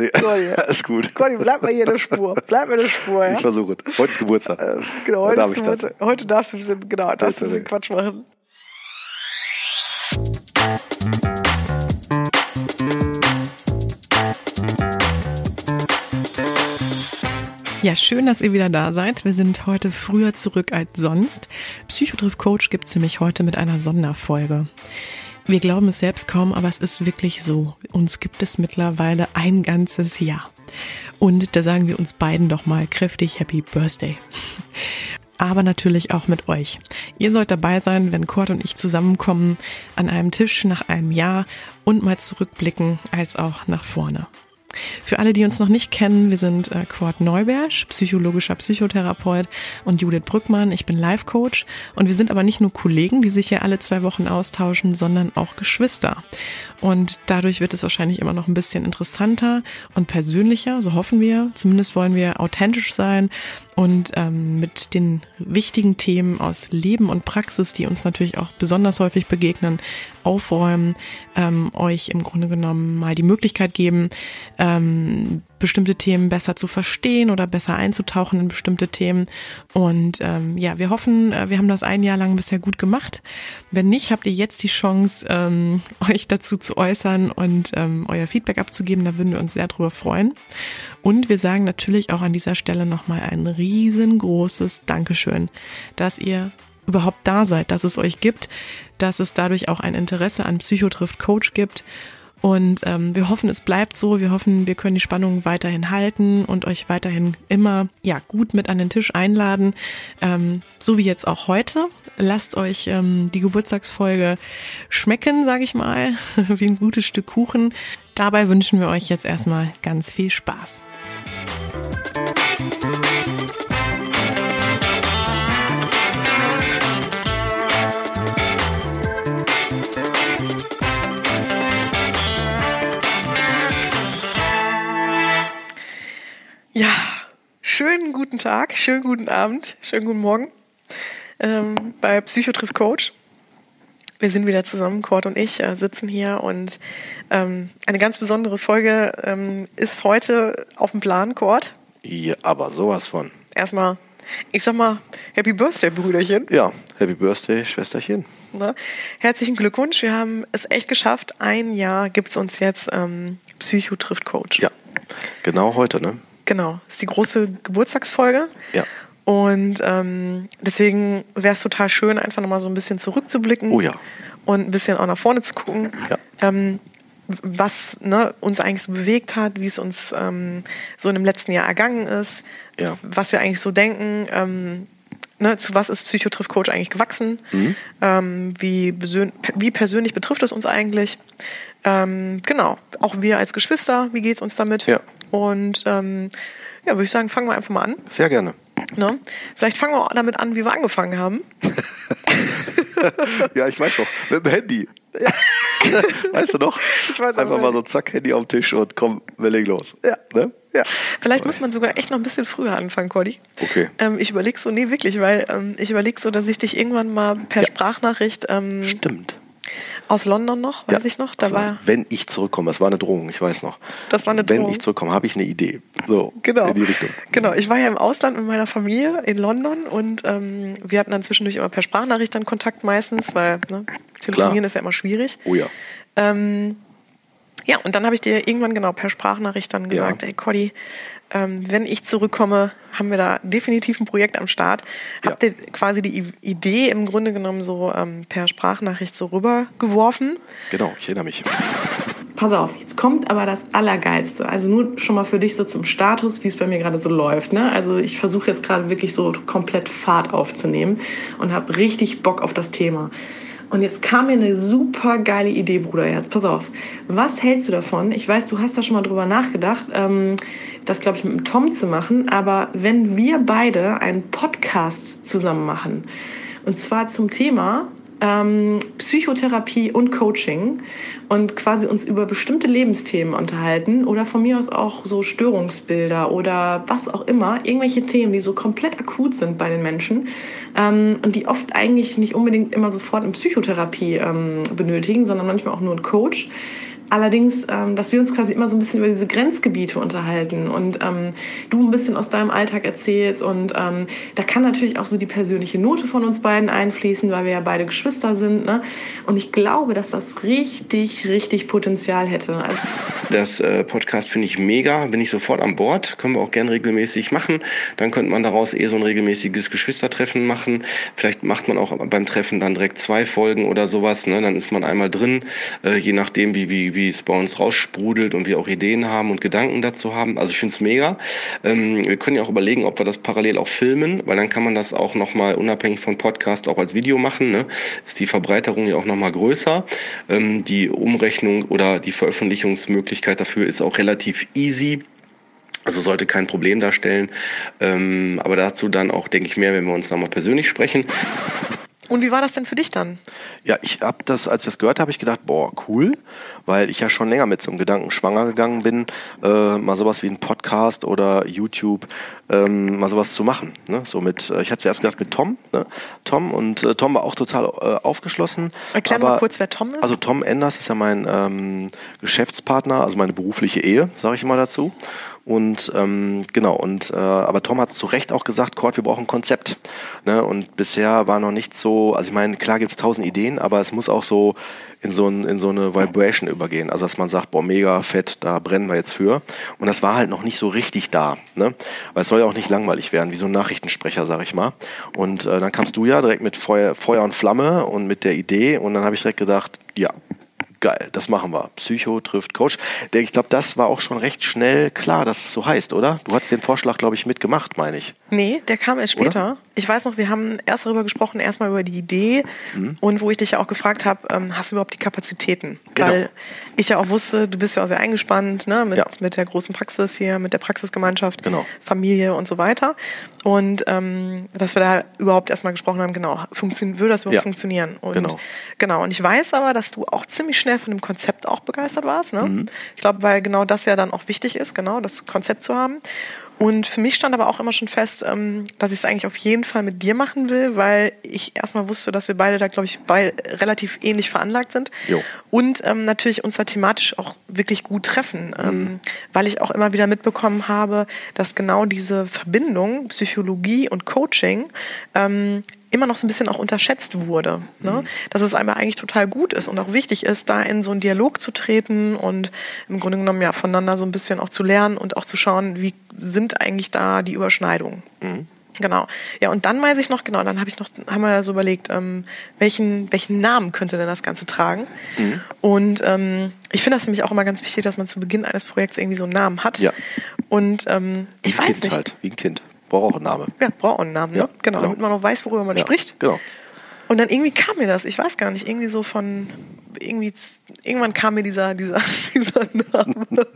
Nee, Alles gut. Conny, bleib mal hier in der Spur. Bleib mal in der Spur, ja? Ich versuche es. Heute ist Geburtstag. Äh, genau, heute, Darf ist ich das? Geburtstag. heute darfst du ein bisschen, genau, darfst du ein bisschen Quatsch machen. Ja, schön, dass ihr wieder da seid. Wir sind heute früher zurück als sonst. Psychotriff Coach gibt's nämlich heute mit einer Sonderfolge. Wir glauben es selbst kaum, aber es ist wirklich so. Uns gibt es mittlerweile ein ganzes Jahr. Und da sagen wir uns beiden doch mal kräftig Happy Birthday. Aber natürlich auch mit euch. Ihr sollt dabei sein, wenn Kurt und ich zusammenkommen an einem Tisch nach einem Jahr und mal zurückblicken als auch nach vorne. Für alle, die uns noch nicht kennen, wir sind äh, Kurt Neubersch, psychologischer Psychotherapeut und Judith Brückmann, ich bin Life Coach und wir sind aber nicht nur Kollegen, die sich hier alle zwei Wochen austauschen, sondern auch Geschwister. Und dadurch wird es wahrscheinlich immer noch ein bisschen interessanter und persönlicher, so hoffen wir. Zumindest wollen wir authentisch sein und ähm, mit den wichtigen Themen aus Leben und Praxis, die uns natürlich auch besonders häufig begegnen, aufräumen, ähm, euch im Grunde genommen mal die Möglichkeit geben, ähm, bestimmte Themen besser zu verstehen oder besser einzutauchen in bestimmte Themen. Und ähm, ja, wir hoffen, äh, wir haben das ein Jahr lang bisher gut gemacht. Wenn nicht, habt ihr jetzt die Chance, ähm, euch dazu zu äußern und ähm, euer Feedback abzugeben. Da würden wir uns sehr drüber freuen. Und wir sagen natürlich auch an dieser Stelle nochmal ein riesengroßes Dankeschön, dass ihr überhaupt da seid, dass es euch gibt, dass es dadurch auch ein Interesse an Psychotrift Coach gibt. Und ähm, wir hoffen, es bleibt so. Wir hoffen, wir können die Spannung weiterhin halten und euch weiterhin immer ja gut mit an den Tisch einladen, ähm, so wie jetzt auch heute. Lasst euch ähm, die Geburtstagsfolge schmecken, sage ich mal, wie ein gutes Stück Kuchen. Dabei wünschen wir euch jetzt erstmal ganz viel Spaß. Schönen guten Tag, schönen guten Abend, schönen guten Morgen ähm, bei Psychotriff Coach. Wir sind wieder zusammen, Cord und ich äh, sitzen hier und ähm, eine ganz besondere Folge ähm, ist heute auf dem Plan, Cord. Ja, aber sowas von. Erstmal, ich sag mal, Happy Birthday, Brüderchen. Ja, Happy Birthday, Schwesterchen. Ne? Herzlichen Glückwunsch, wir haben es echt geschafft. Ein Jahr gibt es uns jetzt ähm, Psycho trifft Coach. Ja, genau heute, ne? Genau, das ist die große Geburtstagsfolge. Ja. Und ähm, deswegen wäre es total schön, einfach nochmal so ein bisschen zurückzublicken. Oh ja. Und ein bisschen auch nach vorne zu gucken. Ja. Ähm, was ne, uns eigentlich so bewegt hat, wie es uns ähm, so in dem letzten Jahr ergangen ist, Ja. was wir eigentlich so denken, ähm, ne, zu was ist Psychotriff Coach eigentlich gewachsen, Mhm. ähm, wie, wie persönlich betrifft es uns eigentlich. Ähm, genau, auch wir als Geschwister, wie geht es uns damit? Ja. Und ähm, ja, würde ich sagen, fangen wir einfach mal an. Sehr gerne. Ne? Vielleicht fangen wir auch damit an, wie wir angefangen haben. Ja, ich weiß doch. Mit dem Handy. weißt du noch? Ich weiß Einfach mal so zack, Handy auf den Tisch und komm, wir legen los. Ja. Ne? Ja. Vielleicht muss man sogar echt noch ein bisschen früher anfangen, Cordy. Okay. Ähm, ich überlege so, nee, wirklich, weil ähm, ich überlege so, dass ich dich irgendwann mal per Ja. Sprachnachricht ähm, Stimmt. Aus London noch, weiß ich noch, da war, war, wenn ich zurückkomme, das war eine Drohung, ich weiß noch. Das war eine Wenn Drohung. ich zurückkomme, habe ich eine Idee. So, Genau. in die Richtung. Genau, ich war ja im Ausland mit meiner Familie in London und ähm, wir hatten dann zwischendurch immer per Sprachnachricht dann Kontakt meistens, weil ne, telefonieren Klar. ist ja immer schwierig. Oh ja. Ähm, ja, und dann habe ich dir irgendwann genau per Sprachnachricht dann gesagt, Ja. ey Cody, ähm, wenn ich zurückkomme, haben wir da definitiv ein Projekt am Start. Ja. Habt ihr quasi die I- Idee im Grunde genommen so ähm, per Sprachnachricht so rübergeworfen? Genau, ich erinnere mich. Pass auf, jetzt kommt aber das Allergeilste. Also nur schon mal für dich so zum Status, wie es bei mir gerade so läuft. Ne? Also ich versuche jetzt gerade wirklich so komplett Fahrt aufzunehmen und habe richtig Bock auf das Thema. Und jetzt kam mir eine super geile Idee, Bruderherz. Pass auf. Was hältst du davon? Ich weiß, du hast da schon mal drüber nachgedacht, ähm, das, glaube ich, mit dem Tom zu machen. Aber wenn wir beide einen Podcast zusammen machen, und zwar zum Thema ähm, Psychotherapie und Coaching und quasi uns über bestimmte Lebensthemen unterhalten oder von mir aus auch so Störungsbilder oder was auch immer, irgendwelche Themen, die so komplett akut sind bei den Menschen ähm, und die oft eigentlich nicht unbedingt immer sofort eine Psychotherapie ähm, benötigen, sondern manchmal auch nur einen Coach Allerdings, ähm, dass wir uns quasi immer so ein bisschen über diese Grenzgebiete unterhalten und ähm, du ein bisschen aus deinem Alltag erzählst. Und ähm, da kann natürlich auch so die persönliche Note von uns beiden einfließen, weil wir ja beide Geschwister sind. Ne? Und ich glaube, dass das richtig, richtig Potenzial hätte. Also das äh, Podcast finde ich mega, bin ich sofort an Bord. Können wir auch gern regelmäßig machen. Dann könnte man daraus eh so ein regelmäßiges Geschwistertreffen machen. Vielleicht macht man auch beim Treffen dann direkt zwei Folgen oder sowas. Ne? Dann ist man einmal drin, äh, je nachdem, wie, wie, wie es bei uns raussprudelt und wir auch Ideen haben und Gedanken dazu haben. Also ich finde es mega. Ähm, wir können ja auch überlegen, ob wir das parallel auch filmen, weil dann kann man das auch nochmal unabhängig von Podcast auch als Video machen. Ne? Ist die Verbreiterung ja auch nochmal größer. Ähm, die Umrechnung oder die Veröffentlichungsmöglichkeit dafür ist auch relativ easy. Also sollte kein Problem darstellen. Ähm, aber dazu dann auch, denke ich, mehr, wenn wir uns nochmal persönlich sprechen. Und wie war das denn für dich dann? Ja, ich habe das, als ich das gehört habe, ich gedacht, boah, cool, weil ich ja schon länger mit so einem Gedanken schwanger gegangen bin, äh, mal sowas wie ein Podcast oder YouTube, ähm, mal sowas zu machen. Ne? So mit, äh, ich hatte zuerst gedacht mit Tom, ne? Tom und äh, Tom war auch total äh, aufgeschlossen. Erklär aber, mal kurz, wer Tom ist. Also Tom Enders ist ja mein ähm, Geschäftspartner, also meine berufliche Ehe, sage ich mal dazu. Und ähm, genau, und äh, aber Tom hat zu Recht auch gesagt, Kurt, wir brauchen ein Konzept. Ne? Und bisher war noch nicht so, also ich meine, klar gibt es tausend Ideen, aber es muss auch so in so, ein, in so eine Vibration übergehen. Also dass man sagt, boah, mega fett, da brennen wir jetzt für. Und das war halt noch nicht so richtig da. Ne? Weil es soll ja auch nicht langweilig werden, wie so ein Nachrichtensprecher, sag ich mal. Und äh, dann kamst du ja direkt mit Feuer, Feuer und Flamme und mit der Idee. Und dann habe ich direkt gedacht, ja, geil, das machen wir. Psycho trifft Coach. Ich glaube, das war auch schon recht schnell klar, dass es so heißt, oder? Du hast den Vorschlag, glaube ich, mitgemacht, meine ich. Nee, der kam erst später. Oder? Ich weiß noch, wir haben erst darüber gesprochen, erstmal über die Idee mhm. und wo ich dich ja auch gefragt habe, ähm, hast du überhaupt die Kapazitäten? Genau. Weil ich ja auch wusste, du bist ja auch sehr eingespannt ne, mit, ja. mit der großen Praxis hier, mit der Praxisgemeinschaft, genau. Familie und so weiter. Und ähm, dass wir da überhaupt erstmal gesprochen haben, genau, würde das überhaupt ja. funktionieren? Und, genau. genau. Und ich weiß aber, dass du auch ziemlich schnell von dem Konzept auch begeistert warst. Ne? Mhm. Ich glaube, weil genau das ja dann auch wichtig ist, genau, das Konzept zu haben. Und für mich stand aber auch immer schon fest, ähm, dass ich es eigentlich auf jeden Fall mit dir machen will, weil ich erstmal wusste, dass wir beide da, glaube ich, beide relativ ähnlich veranlagt sind. Jo. Und ähm, natürlich uns da thematisch auch wirklich gut treffen, ähm, mhm. weil ich auch immer wieder mitbekommen habe, dass genau diese Verbindung Psychologie und Coaching ähm, immer noch so ein bisschen auch unterschätzt wurde. Ne? Mhm. Dass es einmal eigentlich total gut ist und auch wichtig ist, da in so einen Dialog zu treten und im Grunde genommen ja voneinander so ein bisschen auch zu lernen und auch zu schauen, wie sind eigentlich da die Überschneidungen. Mhm. Genau. Ja, und dann weiß ich noch, genau, dann habe ich noch, haben wir so überlegt, ähm, welchen, welchen Namen könnte denn das Ganze tragen? Mhm. Und ähm, ich finde das nämlich auch immer ganz wichtig, dass man zu Beginn eines Projekts irgendwie so einen Namen hat. Ja. Und ähm, ich weiß kind nicht. Halt, wie ein Kind. Braucht auch einen Namen. Ja, braucht auch einen Namen, ne? Ja, genau, genau, damit man auch weiß, worüber man ja, spricht. Genau. Und dann irgendwie kam mir das, ich weiß gar nicht, irgendwie so von, irgendwie, irgendwann kam mir dieser, dieser, dieser Name.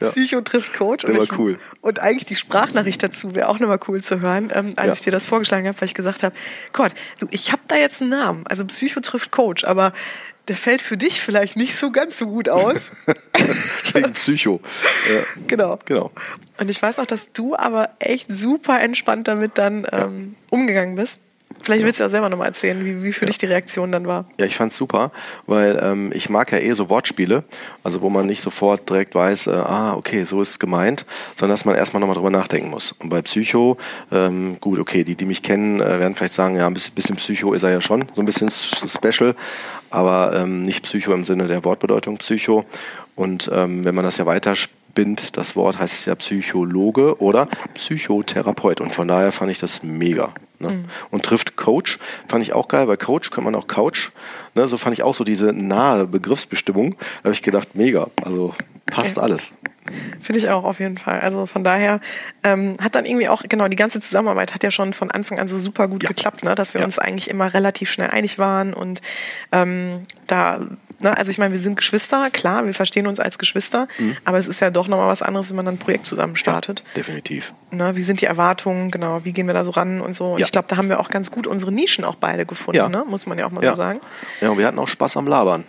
ja. Psycho trifft Coach. Der war ich, cool. Und eigentlich die Sprachnachricht dazu wäre auch nochmal cool zu hören, ähm, als ja. ich dir das vorgeschlagen habe, weil ich gesagt habe, Gott, du, ich habe da jetzt einen Namen, also Psycho trifft Coach, aber der fällt für dich vielleicht nicht so ganz so gut aus. Wegen Psycho. Ja. Genau. genau. Und ich weiß auch, dass du aber echt super entspannt damit dann ähm, umgegangen bist. Vielleicht willst du ja selber nochmal erzählen, wie, wie für ja. dich die Reaktion dann war. Ja, ich fand's super, weil ähm, ich mag ja eh so Wortspiele, also wo man nicht sofort direkt weiß, äh, ah, okay, so ist es gemeint, sondern dass man erstmal nochmal drüber nachdenken muss. Und bei Psycho, ähm, gut, okay, die, die mich kennen, äh, werden vielleicht sagen, ja, ein bisschen, bisschen Psycho ist er ja schon, so ein bisschen special, aber ähm, nicht Psycho im Sinne der Wortbedeutung Psycho. Und ähm, wenn man das ja weiter spinnt, das Wort heißt ja Psychologe oder Psychotherapeut. Und von daher fand ich das mega. Ne? Mhm. Und trifft Coach, fand ich auch geil, weil Coach kann man auch Couch. Ne? So fand ich auch so diese nahe Begriffsbestimmung. Da habe ich gedacht, mega. Also passt okay. alles. Finde ich auch auf jeden Fall. Also von daher ähm, hat dann irgendwie auch, genau, die ganze Zusammenarbeit hat ja schon von Anfang an so super gut ja. geklappt, ne? dass wir ja. uns eigentlich immer relativ schnell einig waren und ähm, da, ne, also ich meine, wir sind Geschwister, klar, wir verstehen uns als Geschwister, mhm. aber es ist ja doch nochmal was anderes, wenn man dann ein Projekt zusammen startet. Ja, definitiv. Ne, wie sind die Erwartungen, genau, wie gehen wir da so ran und so. Und ich glaube, da haben wir auch ganz gut unsere Nischen auch beide gefunden, ne? muss man ja auch mal so sagen. Ja, und wir hatten auch Spaß am Labern.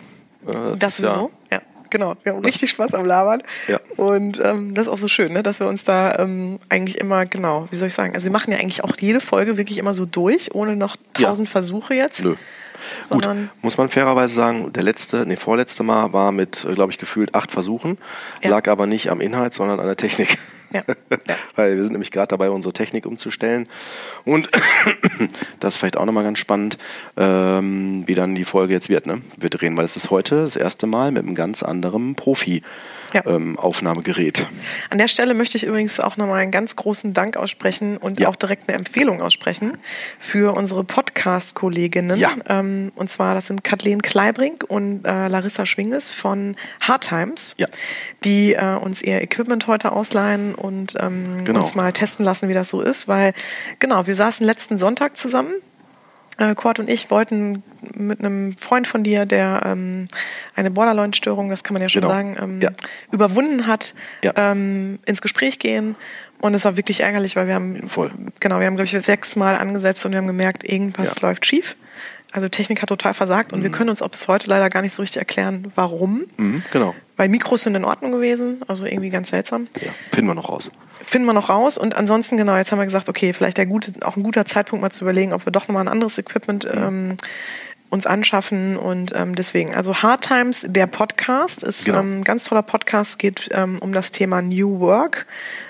Äh, das, das sowieso, ja. Genau, wir haben richtig Spaß am Labern. Ja. Und ähm, das ist auch so schön, ne, dass wir uns da ähm, eigentlich immer, genau, wie soll ich sagen, also wir machen ja eigentlich auch jede Folge wirklich immer so durch, ohne noch tausend ja. Versuche jetzt. Nö. Gut, muss man fairerweise sagen, der letzte, nee, vorletzte Mal war mit, glaube ich, gefühlt acht Versuchen, ja. lag aber nicht am Inhalt, sondern an der Technik. Ja. Weil wir sind nämlich gerade dabei, unsere Technik umzustellen. Und das ist vielleicht auch nochmal ganz spannend, ähm, wie dann die Folge jetzt wird. Ne? Wir drehen, weil es ist heute das erste Mal mit einem ganz anderen Profi ja. ähm, Aufnahmegerät. An der Stelle möchte ich übrigens auch nochmal einen ganz großen Dank aussprechen und ja. auch direkt eine Empfehlung aussprechen für unsere Podcast-Kolleginnen. Ja. Ähm, und zwar, das sind Kathleen Kleibrink und äh, Larissa Schwinges von Hard Times, die äh, uns ihr Equipment heute ausleihen und ähm, genau. uns mal testen lassen, wie das so ist. Weil, genau, wir saßen letzten Sonntag zusammen äh, Kurt und ich wollten mit einem Freund von dir, der ähm, eine Borderline-Störung, das kann man ja schon genau. sagen, ähm, ja. überwunden hat, ja. ähm, ins Gespräch gehen. Und es war wirklich ärgerlich, weil wir haben, Voll. genau, wir haben, glaube ich, sechs Mal angesetzt und wir haben gemerkt, irgendwas ja. läuft schief. Also Technik hat total versagt und mhm. wir können uns auch bis heute leider gar nicht so richtig erklären, warum. Mhm, genau. Weil Mikros sind in Ordnung gewesen, also irgendwie ganz seltsam. Ja, finden wir noch raus finden wir noch raus. Und ansonsten, genau, jetzt haben wir gesagt, okay, vielleicht der gute, auch ein guter Zeitpunkt mal zu überlegen, ob wir doch nochmal ein anderes Equipment ähm, uns anschaffen. Und ähm, deswegen, also Hard Times, der Podcast, ist genau. ähm, ganz toller Podcast, geht ähm, um das Thema New Work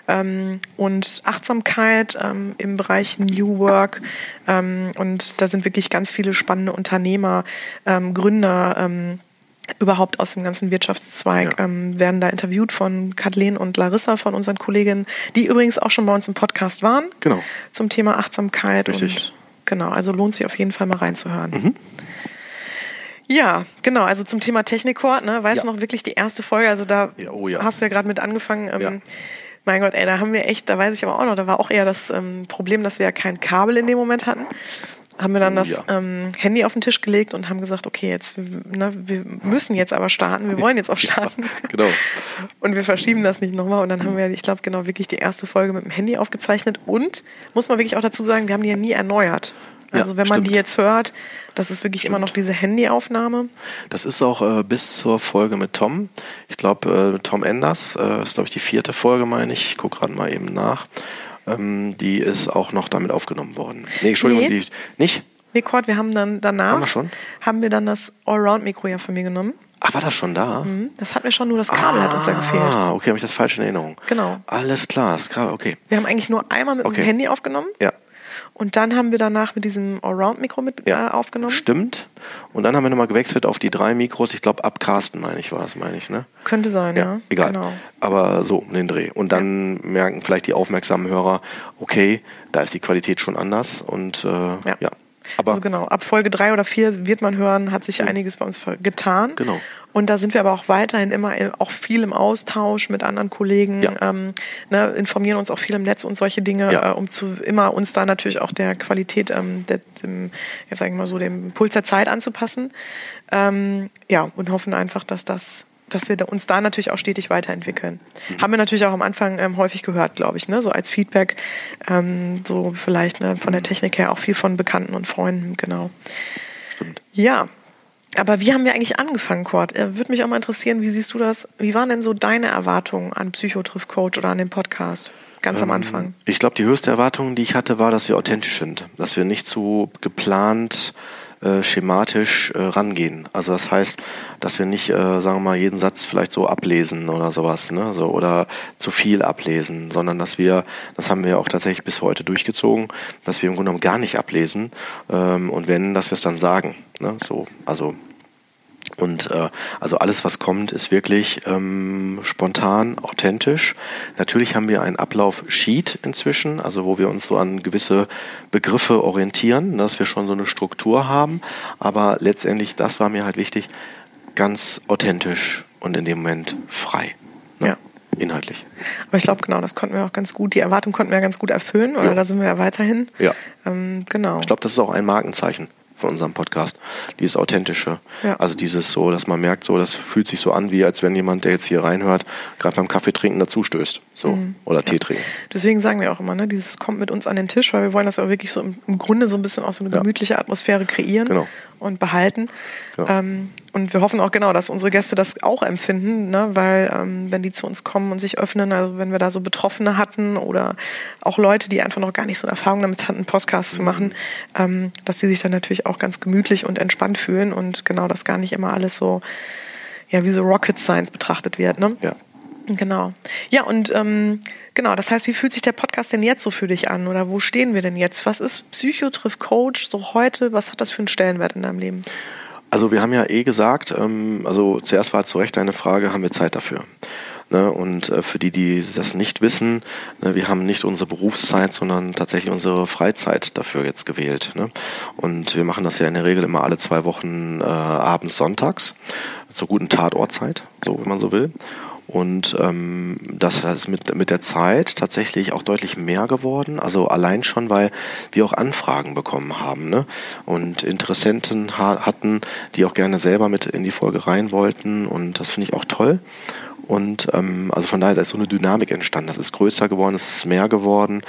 ähm, und Achtsamkeit ähm, im Bereich New Work. Ähm, und da sind wirklich ganz viele spannende Unternehmer, Gründer, überhaupt aus dem ganzen Wirtschaftszweig ja. ähm, werden da interviewt von Kathleen und Larissa von unseren Kolleginnen, die übrigens auch schon bei uns im Podcast waren. Genau. Zum Thema Achtsamkeit Richtig. und genau, also lohnt sich auf jeden Fall mal reinzuhören. Mhm. Ja, genau, also zum Thema Technikcord, ne, weißt ja. du noch wirklich die erste Folge, also da ja, oh ja. hast du ja gerade mit angefangen. Ähm, mein Gott, ey, da haben wir echt, da weiß ich aber auch noch, da war auch eher das ähm, Problem, dass wir ja kein Kabel in dem Moment hatten haben wir dann das ja. ähm, Handy auf den Tisch gelegt und haben gesagt, okay, jetzt, ne, wir müssen jetzt aber starten, wir wollen jetzt auch starten. Ja, genau. Und wir verschieben das nicht nochmal. Und dann haben wir, ich glaube, genau wirklich die erste Folge mit dem Handy aufgezeichnet. Und muss man wirklich auch dazu sagen, wir haben die ja nie erneuert. Also ja, wenn man stimmt. die jetzt hört, das ist wirklich stimmt. immer noch diese Handyaufnahme. Das ist auch äh, bis zur Folge mit Tom. Ich glaube, äh, Tom Enders äh, ist, glaube ich, die vierte Folge, meine ich. Ich gucke gerade mal eben nach ähm, die ist auch noch damit aufgenommen worden. Nee, Entschuldigung, nee. die nicht? Nee, Kurt, wir haben dann danach, haben wir, schon? haben wir dann das Allround-Mikro ja von mir genommen. Ach, war das schon da? Mhm. Das hat mir schon nur das Kabel ah, hat uns ja gefehlt. Ah, okay, habe ich das falsch in Erinnerung. Genau. Alles klar, das Kabel, okay. Wir haben eigentlich nur einmal mit okay. dem Handy aufgenommen. Ja. Und dann haben wir danach mit diesem Allround-Mikro mit ja, äh, aufgenommen. Stimmt. Und dann haben wir nochmal gewechselt auf die drei Mikros. Ich glaube, ab Carsten, meine ich, war es, meine ich, ne? Könnte sein, ja. ja. Egal. Genau. Aber so, den Dreh. Und dann ja. merken vielleicht die aufmerksamen Hörer, okay, da ist die Qualität schon anders. Und äh, ja. Ja. Aber also genau, ab Folge drei oder vier wird man hören, hat sich einiges bei uns getan. Genau. Und da sind wir aber auch weiterhin immer auch viel im Austausch mit anderen Kollegen, ja. ähm, ne, informieren uns auch viel im Netz und solche Dinge, ja. äh, um zu immer uns da natürlich auch der Qualität, ähm, der, dem, ja, sagen wir mal so, dem Puls der Zeit anzupassen. Ähm, ja, und hoffen einfach, dass das dass wir uns da natürlich auch stetig weiterentwickeln. Mhm. Haben wir natürlich auch am Anfang ähm, häufig gehört, glaube ich, ne? so als Feedback, ähm, so vielleicht ne, von der. Technik her auch viel von Bekannten und Freunden, genau. Stimmt. Ja, aber wie haben wir eigentlich angefangen, Kurt? Äh, würde mich auch mal interessieren, wie siehst du das? Wie waren denn so deine Erwartungen an Psychotriff Coach oder an den Podcast? Ganz ähm, am Anfang. Ich glaube, die höchste Erwartung, die ich hatte, war, dass wir authentisch sind. Dass wir nicht so geplant äh, schematisch äh, rangehen. Also das heißt, dass wir nicht, äh, sagen wir mal, jeden Satz vielleicht so ablesen oder sowas, ne? so, oder zu viel ablesen, sondern dass wir, das haben wir auch tatsächlich bis heute durchgezogen, dass wir im Grunde genommen gar nicht ablesen ähm, und wenn, dass wir es dann sagen. Ne? So, also und äh, also alles, was kommt, ist wirklich ähm, spontan, authentisch. Natürlich haben wir einen Ablauf-Sheet inzwischen, also wo wir uns so an gewisse Begriffe orientieren, dass wir schon so eine Struktur haben. Aber letztendlich, das war mir halt wichtig, ganz authentisch und in dem Moment frei. Ne? Ja. Inhaltlich. Aber ich glaube, genau, das konnten wir auch ganz gut, die Erwartung konnten wir ganz gut erfüllen, oder ja. da sind wir ja weiterhin. Ja. Ähm, genau. Ich glaube, das ist auch ein Markenzeichen von unserem Podcast. Dieses Authentische. Ja. Also dieses so, dass man merkt, so, das fühlt sich so an, wie als wenn jemand, der jetzt hier reinhört, gerade beim Kaffee trinken dazu stößt. So. Mhm. Oder ja. Tee trinken. Deswegen sagen wir auch immer, ne, dieses kommt mit uns an den Tisch, weil wir wollen das auch wirklich so im, im Grunde so ein bisschen auch so eine gemütliche Atmosphäre kreieren. Genau. Und behalten. Ja. Ähm, und wir hoffen auch genau, dass unsere Gäste das auch empfinden, ne? weil ähm, wenn die zu uns kommen und sich öffnen, also wenn wir da so Betroffene hatten oder auch Leute, die einfach noch gar nicht so Erfahrung damit hatten, Podcasts mhm. zu machen, ähm, dass die sich dann natürlich auch ganz gemütlich und entspannt fühlen und genau das gar nicht immer alles so, ja, wie so Rocket Science betrachtet wird. Ne? Ja. Genau. Ja, und ähm, genau, das heißt, wie fühlt sich der Podcast denn jetzt so für dich an? Oder wo stehen wir denn jetzt? Was ist Psychotriff Coach so heute? Was hat das für einen Stellenwert in deinem Leben? Also wir haben ja eh gesagt, ähm, also zuerst war zu Recht eine Frage, haben wir Zeit dafür? Ne, und äh, für die, die das nicht wissen, ne, wir haben nicht unsere Berufszeit, sondern tatsächlich unsere Freizeit dafür jetzt gewählt. Ne? Und wir machen das ja in der Regel immer alle zwei Wochen äh, abends sonntags zur guten Tatortzeit, so wenn man so will. Und ähm, das ist mit, mit der Zeit tatsächlich auch deutlich mehr geworden. Also allein schon, weil wir auch Anfragen bekommen haben ne? und Interessenten ha hatten, die auch gerne selber mit in die Folge rein wollten. Und das finde ich auch toll. Und ähm, also von daher ist so eine Dynamik entstanden. Das ist größer geworden, es ist mehr geworden.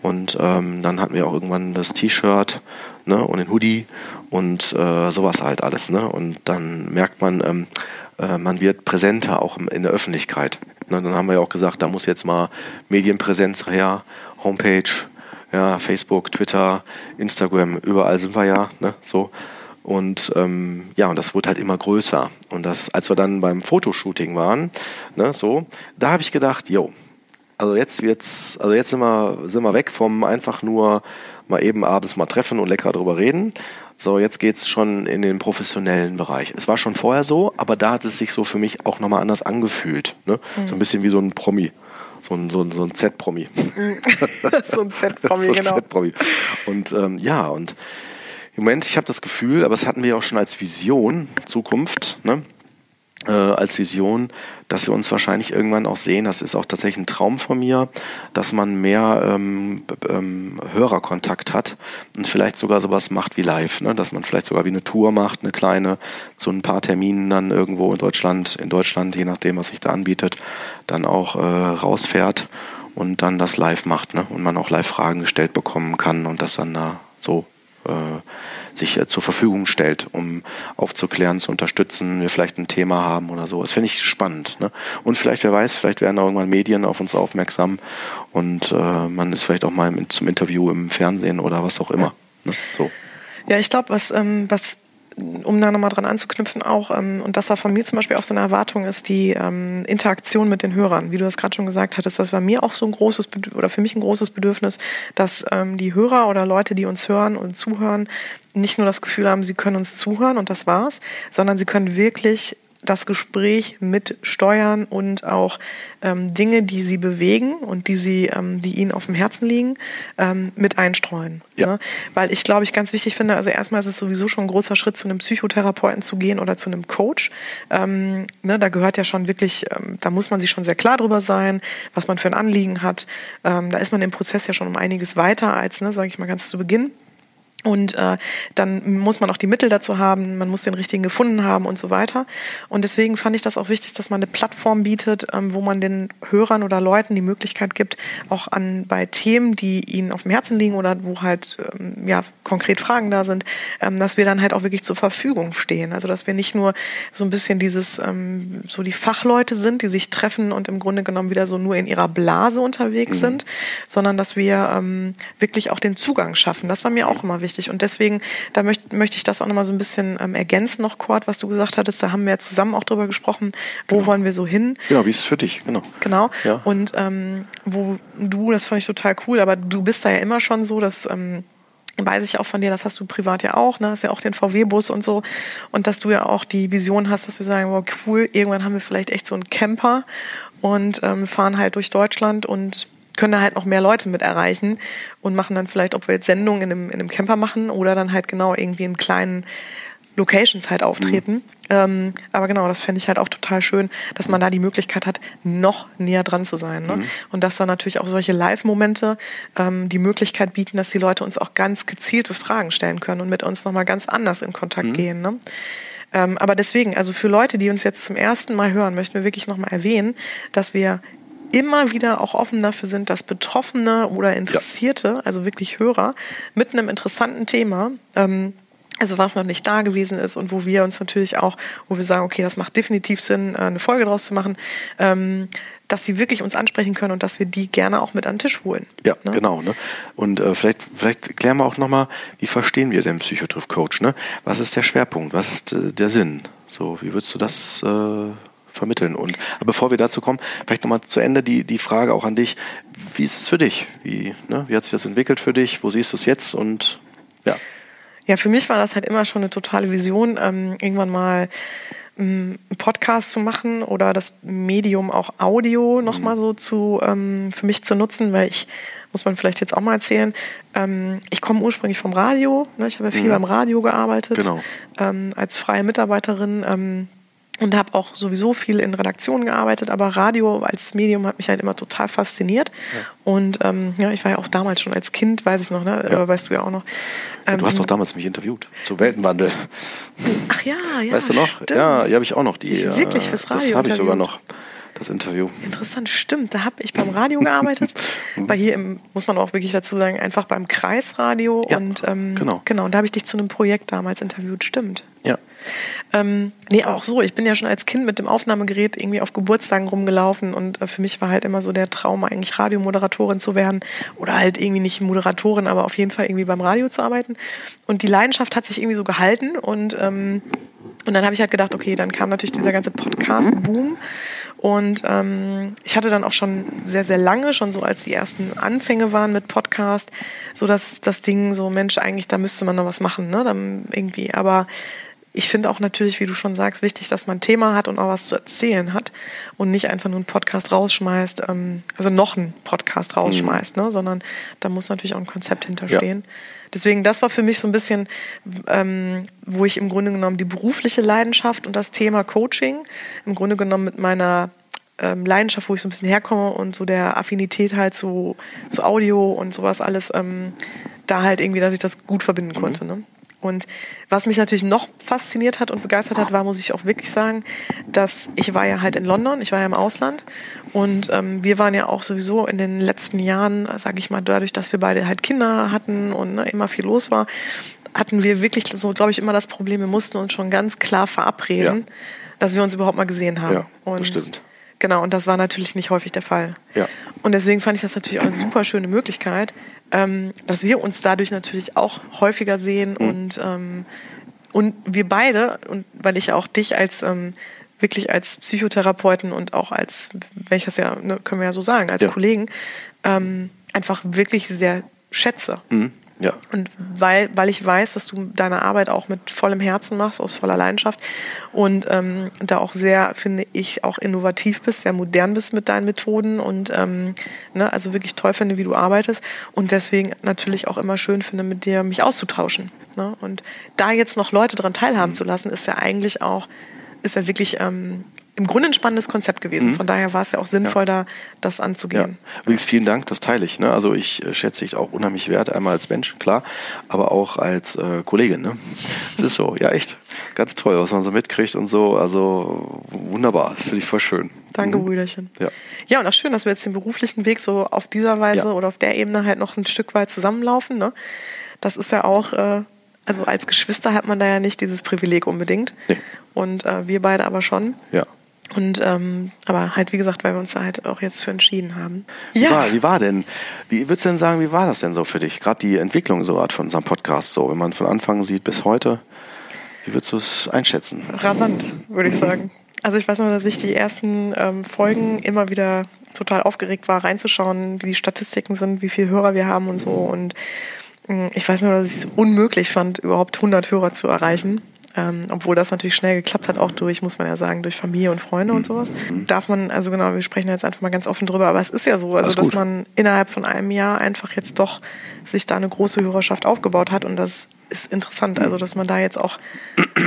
Und ähm, dann hatten wir auch irgendwann das T-Shirt ne, und den Hoodie und äh, sowas halt alles. Ne? Und dann merkt man, ähm, äh, man wird präsenter auch in der Öffentlichkeit. Ne, dann haben wir ja auch gesagt, da muss jetzt mal Medienpräsenz her, Homepage, ja, Facebook, Twitter, Instagram, überall sind wir ja, ne, so. Und ähm, ja, und das wurde halt immer größer. Und das, als wir dann beim Fotoshooting waren, ne, so, da habe ich gedacht, jo, also jetzt wird's, also jetzt sind wir, sind wir weg vom einfach nur mal eben abends mal treffen und lecker drüber reden, so, jetzt geht's schon in den professionellen Bereich. Es war schon vorher so, aber da hat es sich so für mich auch nochmal anders angefühlt. Ne? Mhm. So ein bisschen wie so ein Promi. So ein, so ein, so ein Z-Promi. so ein Z-Promi, so genau. Z-Promi. Und ähm, ja, und im Moment, ich habe das Gefühl, aber es hatten wir auch schon als Vision, Zukunft, ne? äh, als Vision, dass wir uns wahrscheinlich irgendwann auch sehen, das ist auch tatsächlich ein Traum von mir, dass man mehr ähm, ähm, Hörerkontakt hat und vielleicht sogar sowas macht wie live, ne? dass man vielleicht sogar wie eine Tour macht, eine kleine, zu ein paar Terminen dann irgendwo in Deutschland, in Deutschland, je nachdem, was sich da anbietet, dann auch äh, rausfährt und dann das live macht ne? und man auch live Fragen gestellt bekommen kann und das dann da so sich äh, zur Verfügung stellt, um aufzuklären, zu unterstützen, wir vielleicht ein Thema haben oder so. Das finde ich spannend. Ne? Und vielleicht, wer weiß, vielleicht werden irgendwann Medien auf uns aufmerksam und äh, man ist vielleicht auch mal zum Interview im Fernsehen oder was auch immer. Ne? So. Ja, ich glaube, was, ähm, was um da nochmal dran anzuknüpfen auch, ähm, und das war von mir zum Beispiel auch so eine Erwartung ist, die ähm, Interaktion mit den Hörern. Wie du das gerade schon gesagt hattest, das war mir auch so ein großes, oder für mich ein großes Bedürfnis, dass ähm, die Hörer oder Leute, die uns hören und zuhören, nicht nur das Gefühl haben, sie können uns zuhören und das war's, sondern sie können wirklich das Gespräch mit steuern und auch ähm, Dinge, die sie bewegen und die sie, ähm, die ihnen auf dem Herzen liegen, ähm, mit einstreuen. Ja. Ne? Weil ich glaube, ich ganz wichtig finde, also erstmal ist es sowieso schon ein großer Schritt, zu einem Psychotherapeuten zu gehen oder zu einem Coach. Ähm, ne, da gehört ja schon wirklich, ähm, da muss man sich schon sehr klar drüber sein, was man für ein Anliegen hat. Ähm, da ist man im Prozess ja schon um einiges weiter als, ne, sage ich mal, ganz zu Beginn. Und äh, dann muss man auch die Mittel dazu haben, man muss den richtigen gefunden haben und so weiter. Und deswegen fand ich das auch wichtig, dass man eine Plattform bietet, ähm, wo man den Hörern oder Leuten die Möglichkeit gibt, auch an bei Themen, die ihnen auf dem Herzen liegen oder wo halt ähm, ja konkret Fragen da sind, ähm, dass wir dann halt auch wirklich zur Verfügung stehen. Also dass wir nicht nur so ein bisschen dieses ähm, so die Fachleute sind, die sich treffen und im Grunde genommen wieder so nur in ihrer Blase unterwegs mhm. sind, sondern dass wir ähm, wirklich auch den Zugang schaffen. Das war mir auch immer wichtig wichtig. Und deswegen, da möchte möchte ich das auch nochmal so ein bisschen ähm, ergänzen noch, Kurt, was du gesagt hattest. Da haben wir ja zusammen auch drüber gesprochen, wo genau. wollen wir so hin. Genau, wie ist es für dich, genau. Genau. Ja. Und ähm, wo du, das fand ich total cool, aber du bist da ja immer schon so, dass ähm, weiß ich auch von dir, das hast du privat ja auch, ne? Hast ja auch den VW-Bus und so. Und dass du ja auch die Vision hast, dass wir sagen, wow, cool, irgendwann haben wir vielleicht echt so einen Camper und ähm, fahren halt durch Deutschland und können da halt noch mehr Leute mit erreichen und machen dann vielleicht, ob wir jetzt Sendungen in einem, in einem Camper machen oder dann halt genau irgendwie in kleinen Locations halt auftreten. Mhm. Ähm, aber genau, das fände ich halt auch total schön, dass man da die Möglichkeit hat, noch näher dran zu sein. Ne? Mhm. Und dass dann natürlich auch solche Live-Momente ähm, die Möglichkeit bieten, dass die Leute uns auch ganz gezielte Fragen stellen können und mit uns nochmal ganz anders in Kontakt mhm. gehen. Ne? Ähm, aber deswegen, also für Leute, die uns jetzt zum ersten Mal hören, möchten wir wirklich nochmal erwähnen, dass wir immer wieder auch offen dafür sind, dass Betroffene oder Interessierte, ja. also wirklich Hörer, mit einem interessanten Thema ähm, also was noch nicht da gewesen ist und wo wir uns natürlich auch, wo wir sagen, okay, das macht definitiv Sinn, äh, eine Folge draus zu machen, ähm, dass sie wirklich uns ansprechen können und dass wir die gerne auch mit an den Tisch holen. Ja, ne? genau. Ne? Und äh, vielleicht, vielleicht klären wir auch nochmal, wie verstehen wir den Psychotriff-Coach? Ne? Was ist der Schwerpunkt? Was ist äh, der Sinn? So, wie würdest du das äh, vermitteln? Und bevor wir dazu kommen, vielleicht nochmal zu Ende die, die Frage auch an dich. Wie ist es für dich? Wie, ne? wie hat sich das entwickelt für dich? Wo siehst du es jetzt? Und ja. Ja, für mich war das halt immer schon eine totale Vision, ähm, irgendwann mal ähm, einen Podcast zu machen oder das Medium auch Audio nochmal mhm. so zu ähm, für mich zu nutzen, weil ich muss man vielleicht jetzt auch mal erzählen. Ähm, ich komme ursprünglich vom Radio. Ne? Ich habe ja viel mhm. beim Radio gearbeitet genau. ähm, als freie Mitarbeiterin. Ähm, und habe auch sowieso viel in Redaktionen gearbeitet, aber Radio als Medium hat mich halt immer total fasziniert. Ja. Und ähm, ja, ich war ja auch damals schon als Kind, weiß ich noch, ne? Ja. weißt du ja auch noch. Ähm, du hast doch damals mich interviewt zu Weltenwandel. Ach ja, ja. Weißt du noch? Stimmt. Ja, die habe ich auch noch. Die, wirklich fürs Radio. Das habe ich sogar noch das Interview. Interessant, stimmt. Da habe ich beim Radio gearbeitet. Bei hier im, muss man auch wirklich dazu sagen, einfach beim Kreisradio. Ja, und ähm, genau. Genau, und da habe ich dich zu einem Projekt damals interviewt, stimmt. Ja. Ähm, nee, auch so. Ich bin ja schon als Kind mit dem Aufnahmegerät irgendwie auf Geburtstagen rumgelaufen und äh, für mich war halt immer so der Traum, eigentlich Radiomoderatorin zu werden oder halt irgendwie nicht Moderatorin, aber auf jeden Fall irgendwie beim Radio zu arbeiten. Und die Leidenschaft hat sich irgendwie so gehalten und ähm, und dann habe ich halt gedacht, okay, dann kam natürlich dieser ganze Podcast-Boom. Und ähm, ich hatte dann auch schon sehr, sehr lange, schon so als die ersten Anfänge waren mit Podcast, so dass das Ding so, Mensch, eigentlich, da müsste man noch was machen, ne? Dann irgendwie. Aber ich finde auch natürlich, wie du schon sagst, wichtig, dass man ein Thema hat und auch was zu erzählen hat und nicht einfach nur einen Podcast rausschmeißt, ähm, also noch einen Podcast rausschmeißt, mhm. ne, sondern da muss natürlich auch ein Konzept hinterstehen. Ja. Deswegen, das war für mich so ein bisschen, ähm, wo ich im Grunde genommen die berufliche Leidenschaft und das Thema Coaching im Grunde genommen mit meiner ähm, Leidenschaft, wo ich so ein bisschen herkomme und so der Affinität halt zu, zu Audio und sowas alles, ähm, da halt irgendwie, dass ich das gut verbinden mhm. konnte. Ne? Und was mich natürlich noch fasziniert hat und begeistert hat, war, muss ich auch wirklich sagen, dass ich war ja halt in London, ich war ja im Ausland und ähm, wir waren ja auch sowieso in den letzten Jahren, sage ich mal, dadurch, dass wir beide halt Kinder hatten und ne, immer viel los war, hatten wir wirklich so, glaube ich, immer das Problem, wir mussten uns schon ganz klar verabreden, ja. dass wir uns überhaupt mal gesehen haben. Ja, und das stimmt. Genau, und das war natürlich nicht häufig der Fall. Ja. Und deswegen fand ich das natürlich auch eine super schöne Möglichkeit, ähm, dass wir uns dadurch natürlich auch häufiger sehen mhm. und, ähm, und wir beide, und weil ich auch dich als ähm, wirklich als Psychotherapeuten und auch als, welches ja, ne, können wir ja so sagen, als ja. Kollegen, ähm, einfach wirklich sehr schätze. Mhm. Ja. Und weil, weil ich weiß, dass du deine Arbeit auch mit vollem Herzen machst, aus voller Leidenschaft und ähm, da auch sehr, finde ich, auch innovativ bist, sehr modern bist mit deinen Methoden und ähm, ne, also wirklich toll finde, wie du arbeitest und deswegen natürlich auch immer schön finde, mit dir mich auszutauschen. Ne? Und da jetzt noch Leute daran teilhaben mhm. zu lassen, ist ja eigentlich auch, ist ja wirklich ähm, im Grunde ein spannendes Konzept gewesen. Mhm. Von daher war es ja auch sinnvoll, ja. da das anzugehen. Ja. Übrigens vielen Dank, das teile ich. Ne? Also ich äh, schätze dich auch unheimlich wert, einmal als Mensch, klar, aber auch als äh, Kollegin. Ne? Es ist so, ja echt, ganz toll, was man so mitkriegt und so. Also wunderbar, finde ich voll schön. Danke, mhm. Brüderchen. Ja. ja, und auch schön, dass wir jetzt den beruflichen Weg so auf dieser Weise ja. oder auf der Ebene halt noch ein Stück weit zusammenlaufen. Ne? Das ist ja auch... Äh, also als Geschwister hat man da ja nicht dieses Privileg unbedingt. Nee. Und äh, wir beide aber schon. Ja. Und ähm, aber halt, wie gesagt, weil wir uns da halt auch jetzt für entschieden haben. Ja. Wie war, wie war denn, wie würdest du denn sagen, wie war das denn so für dich? Gerade die Entwicklung so von unserem Podcast, so, wenn man von Anfang sieht bis heute, wie würdest du es einschätzen? Rasant, würde ich sagen. Also ich weiß nur, dass ich die ersten ähm, Folgen immer wieder total aufgeregt war, reinzuschauen, wie die Statistiken sind, wie viele Hörer wir haben und so. Und äh, ich weiß nur, dass ich es unmöglich fand, überhaupt 100 Hörer zu erreichen. Ähm, obwohl das natürlich schnell geklappt hat, auch durch, muss man ja sagen, durch Familie und Freunde und sowas. Mhm. Darf man, also genau, wir sprechen jetzt einfach mal ganz offen drüber, aber es ist ja so, also dass man innerhalb von einem Jahr einfach jetzt doch sich da eine große Hörerschaft aufgebaut hat und das ist interessant, also dass man da jetzt auch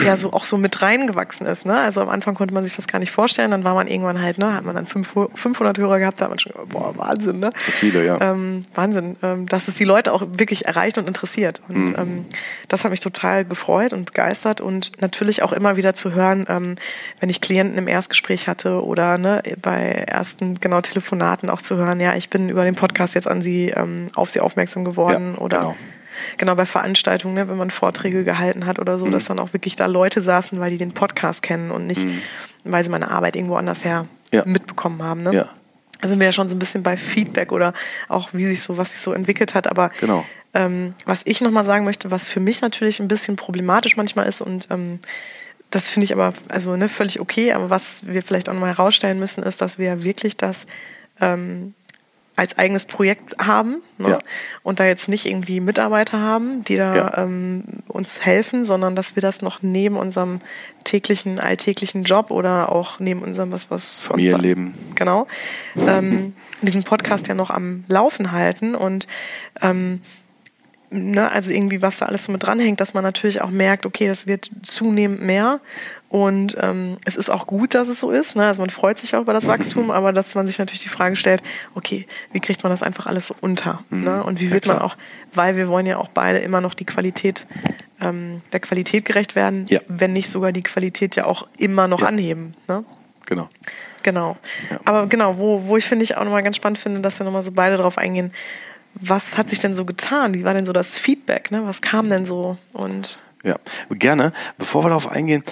ja so auch so mit reingewachsen ist. Ne? Also am Anfang konnte man sich das gar nicht vorstellen, dann war man irgendwann halt, ne, hat man dann 500 Hörer gehabt, da hat man schon, boah, Wahnsinn, ne? So viele, ja. Ähm, Wahnsinn, ähm, dass es die Leute auch wirklich erreicht und interessiert. Und mhm. ähm, das hat mich total gefreut und begeistert und natürlich auch immer wieder zu hören, ähm, wenn ich Klienten im Erstgespräch hatte oder ne, bei ersten genau Telefonaten auch zu hören, ja, ich bin über den Podcast jetzt an sie ähm, auf sie aufmerksam geworden ja, oder genau genau bei Veranstaltungen, ne, wenn man Vorträge gehalten hat oder so, mhm. dass dann auch wirklich da Leute saßen, weil die den Podcast kennen und nicht, mhm. weil sie meine Arbeit irgendwo anders her ja. mitbekommen haben. Ne? Ja. Da sind wir ja schon so ein bisschen bei Feedback oder auch wie sich so, was sich so entwickelt hat. Aber genau. ähm, was ich nochmal sagen möchte, was für mich natürlich ein bisschen problematisch manchmal ist und ähm, das finde ich aber also ne, völlig okay, aber was wir vielleicht auch nochmal herausstellen müssen, ist, dass wir wirklich das ähm, als eigenes Projekt haben ne? ja. und da jetzt nicht irgendwie Mitarbeiter haben, die da ja. ähm, uns helfen, sondern dass wir das noch neben unserem täglichen, alltäglichen Job oder auch neben unserem was was Familienleben uns, genau ähm, diesen Podcast ja noch am Laufen halten und ähm, ne, also irgendwie was da alles so mit dranhängt, dass man natürlich auch merkt, okay, das wird zunehmend mehr und ähm, es ist auch gut, dass es so ist. Ne? Also man freut sich auch über das Wachstum, aber dass man sich natürlich die Frage stellt, okay, wie kriegt man das einfach alles so unter? Mhm. Ne? Und wie wird ja, man auch, weil wir wollen ja auch beide immer noch die Qualität, ähm, der Qualität gerecht werden, ja. wenn nicht sogar die Qualität ja auch immer noch ja. anheben. Ne? Genau. Genau. Aber genau, wo, wo ich finde ich auch nochmal ganz spannend finde, dass wir nochmal so beide drauf eingehen, was hat sich denn so getan? Wie war denn so das Feedback? Ne? Was kam denn so? Und ja, gerne. Bevor wir darauf eingehen,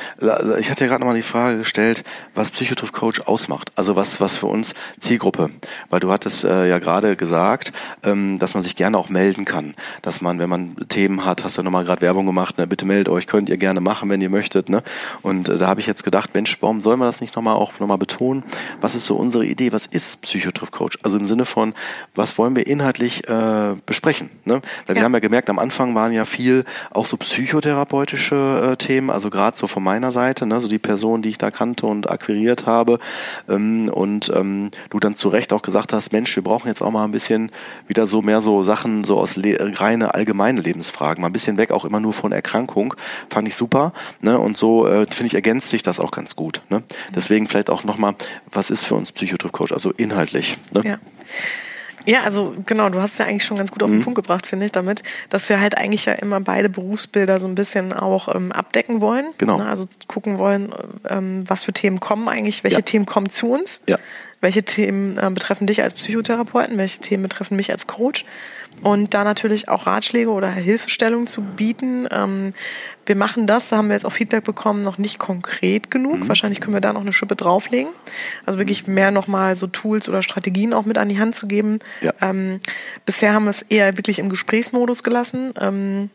ich hatte ja gerade nochmal die Frage gestellt, was Psychotriff Coach ausmacht. Also was, was für uns Zielgruppe. Weil du hattest äh, ja gerade gesagt, ähm, dass man sich gerne auch melden kann. Dass man, wenn man Themen hat, hast du ja nochmal gerade Werbung gemacht, ne, bitte meldet euch, könnt ihr gerne machen, wenn ihr möchtet. Ne? Und äh, da habe ich jetzt gedacht, Mensch, warum soll man das nicht nochmal auch nochmal betonen? Was ist so unsere Idee? Was ist Psychotriff Coach? Also im Sinne von, was wollen wir inhaltlich äh, besprechen? Ne? Weil ja. wir haben ja gemerkt, am Anfang waren ja viel auch so Psychotherapie therapeutische äh, Themen, also gerade so von meiner Seite, ne, so die Person, die ich da kannte und akquiriert habe. Ähm, und ähm, du dann zu Recht auch gesagt hast, Mensch, wir brauchen jetzt auch mal ein bisschen wieder so mehr so Sachen so aus reine allgemeine Lebensfragen, mal ein bisschen weg auch immer nur von Erkrankung. Fand ich super. Ne? Und so äh, finde ich ergänzt sich das auch ganz gut. Ne? Deswegen vielleicht auch nochmal, was ist für uns Psychotriff Coach, also inhaltlich. Ne? Ja. Ja, also genau, du hast ja eigentlich schon ganz gut auf den mhm. Punkt gebracht, finde ich, damit, dass wir halt eigentlich ja immer beide Berufsbilder so ein bisschen auch ähm, abdecken wollen. Genau. Ne? Also gucken wollen, ähm, was für Themen kommen eigentlich, welche ja. Themen kommen zu uns, ja. welche Themen äh, betreffen dich als Psychotherapeuten, welche Themen betreffen mich als Coach und da natürlich auch Ratschläge oder Hilfestellungen zu bieten. Ähm, wir machen das, da haben wir jetzt auch Feedback bekommen, noch nicht konkret genug. Mhm. Wahrscheinlich können wir da noch eine Schippe drauflegen. Also wirklich mehr nochmal so Tools oder Strategien auch mit an die Hand zu geben. Ja. Ähm, bisher haben wir es eher wirklich im Gesprächsmodus gelassen. Ähm,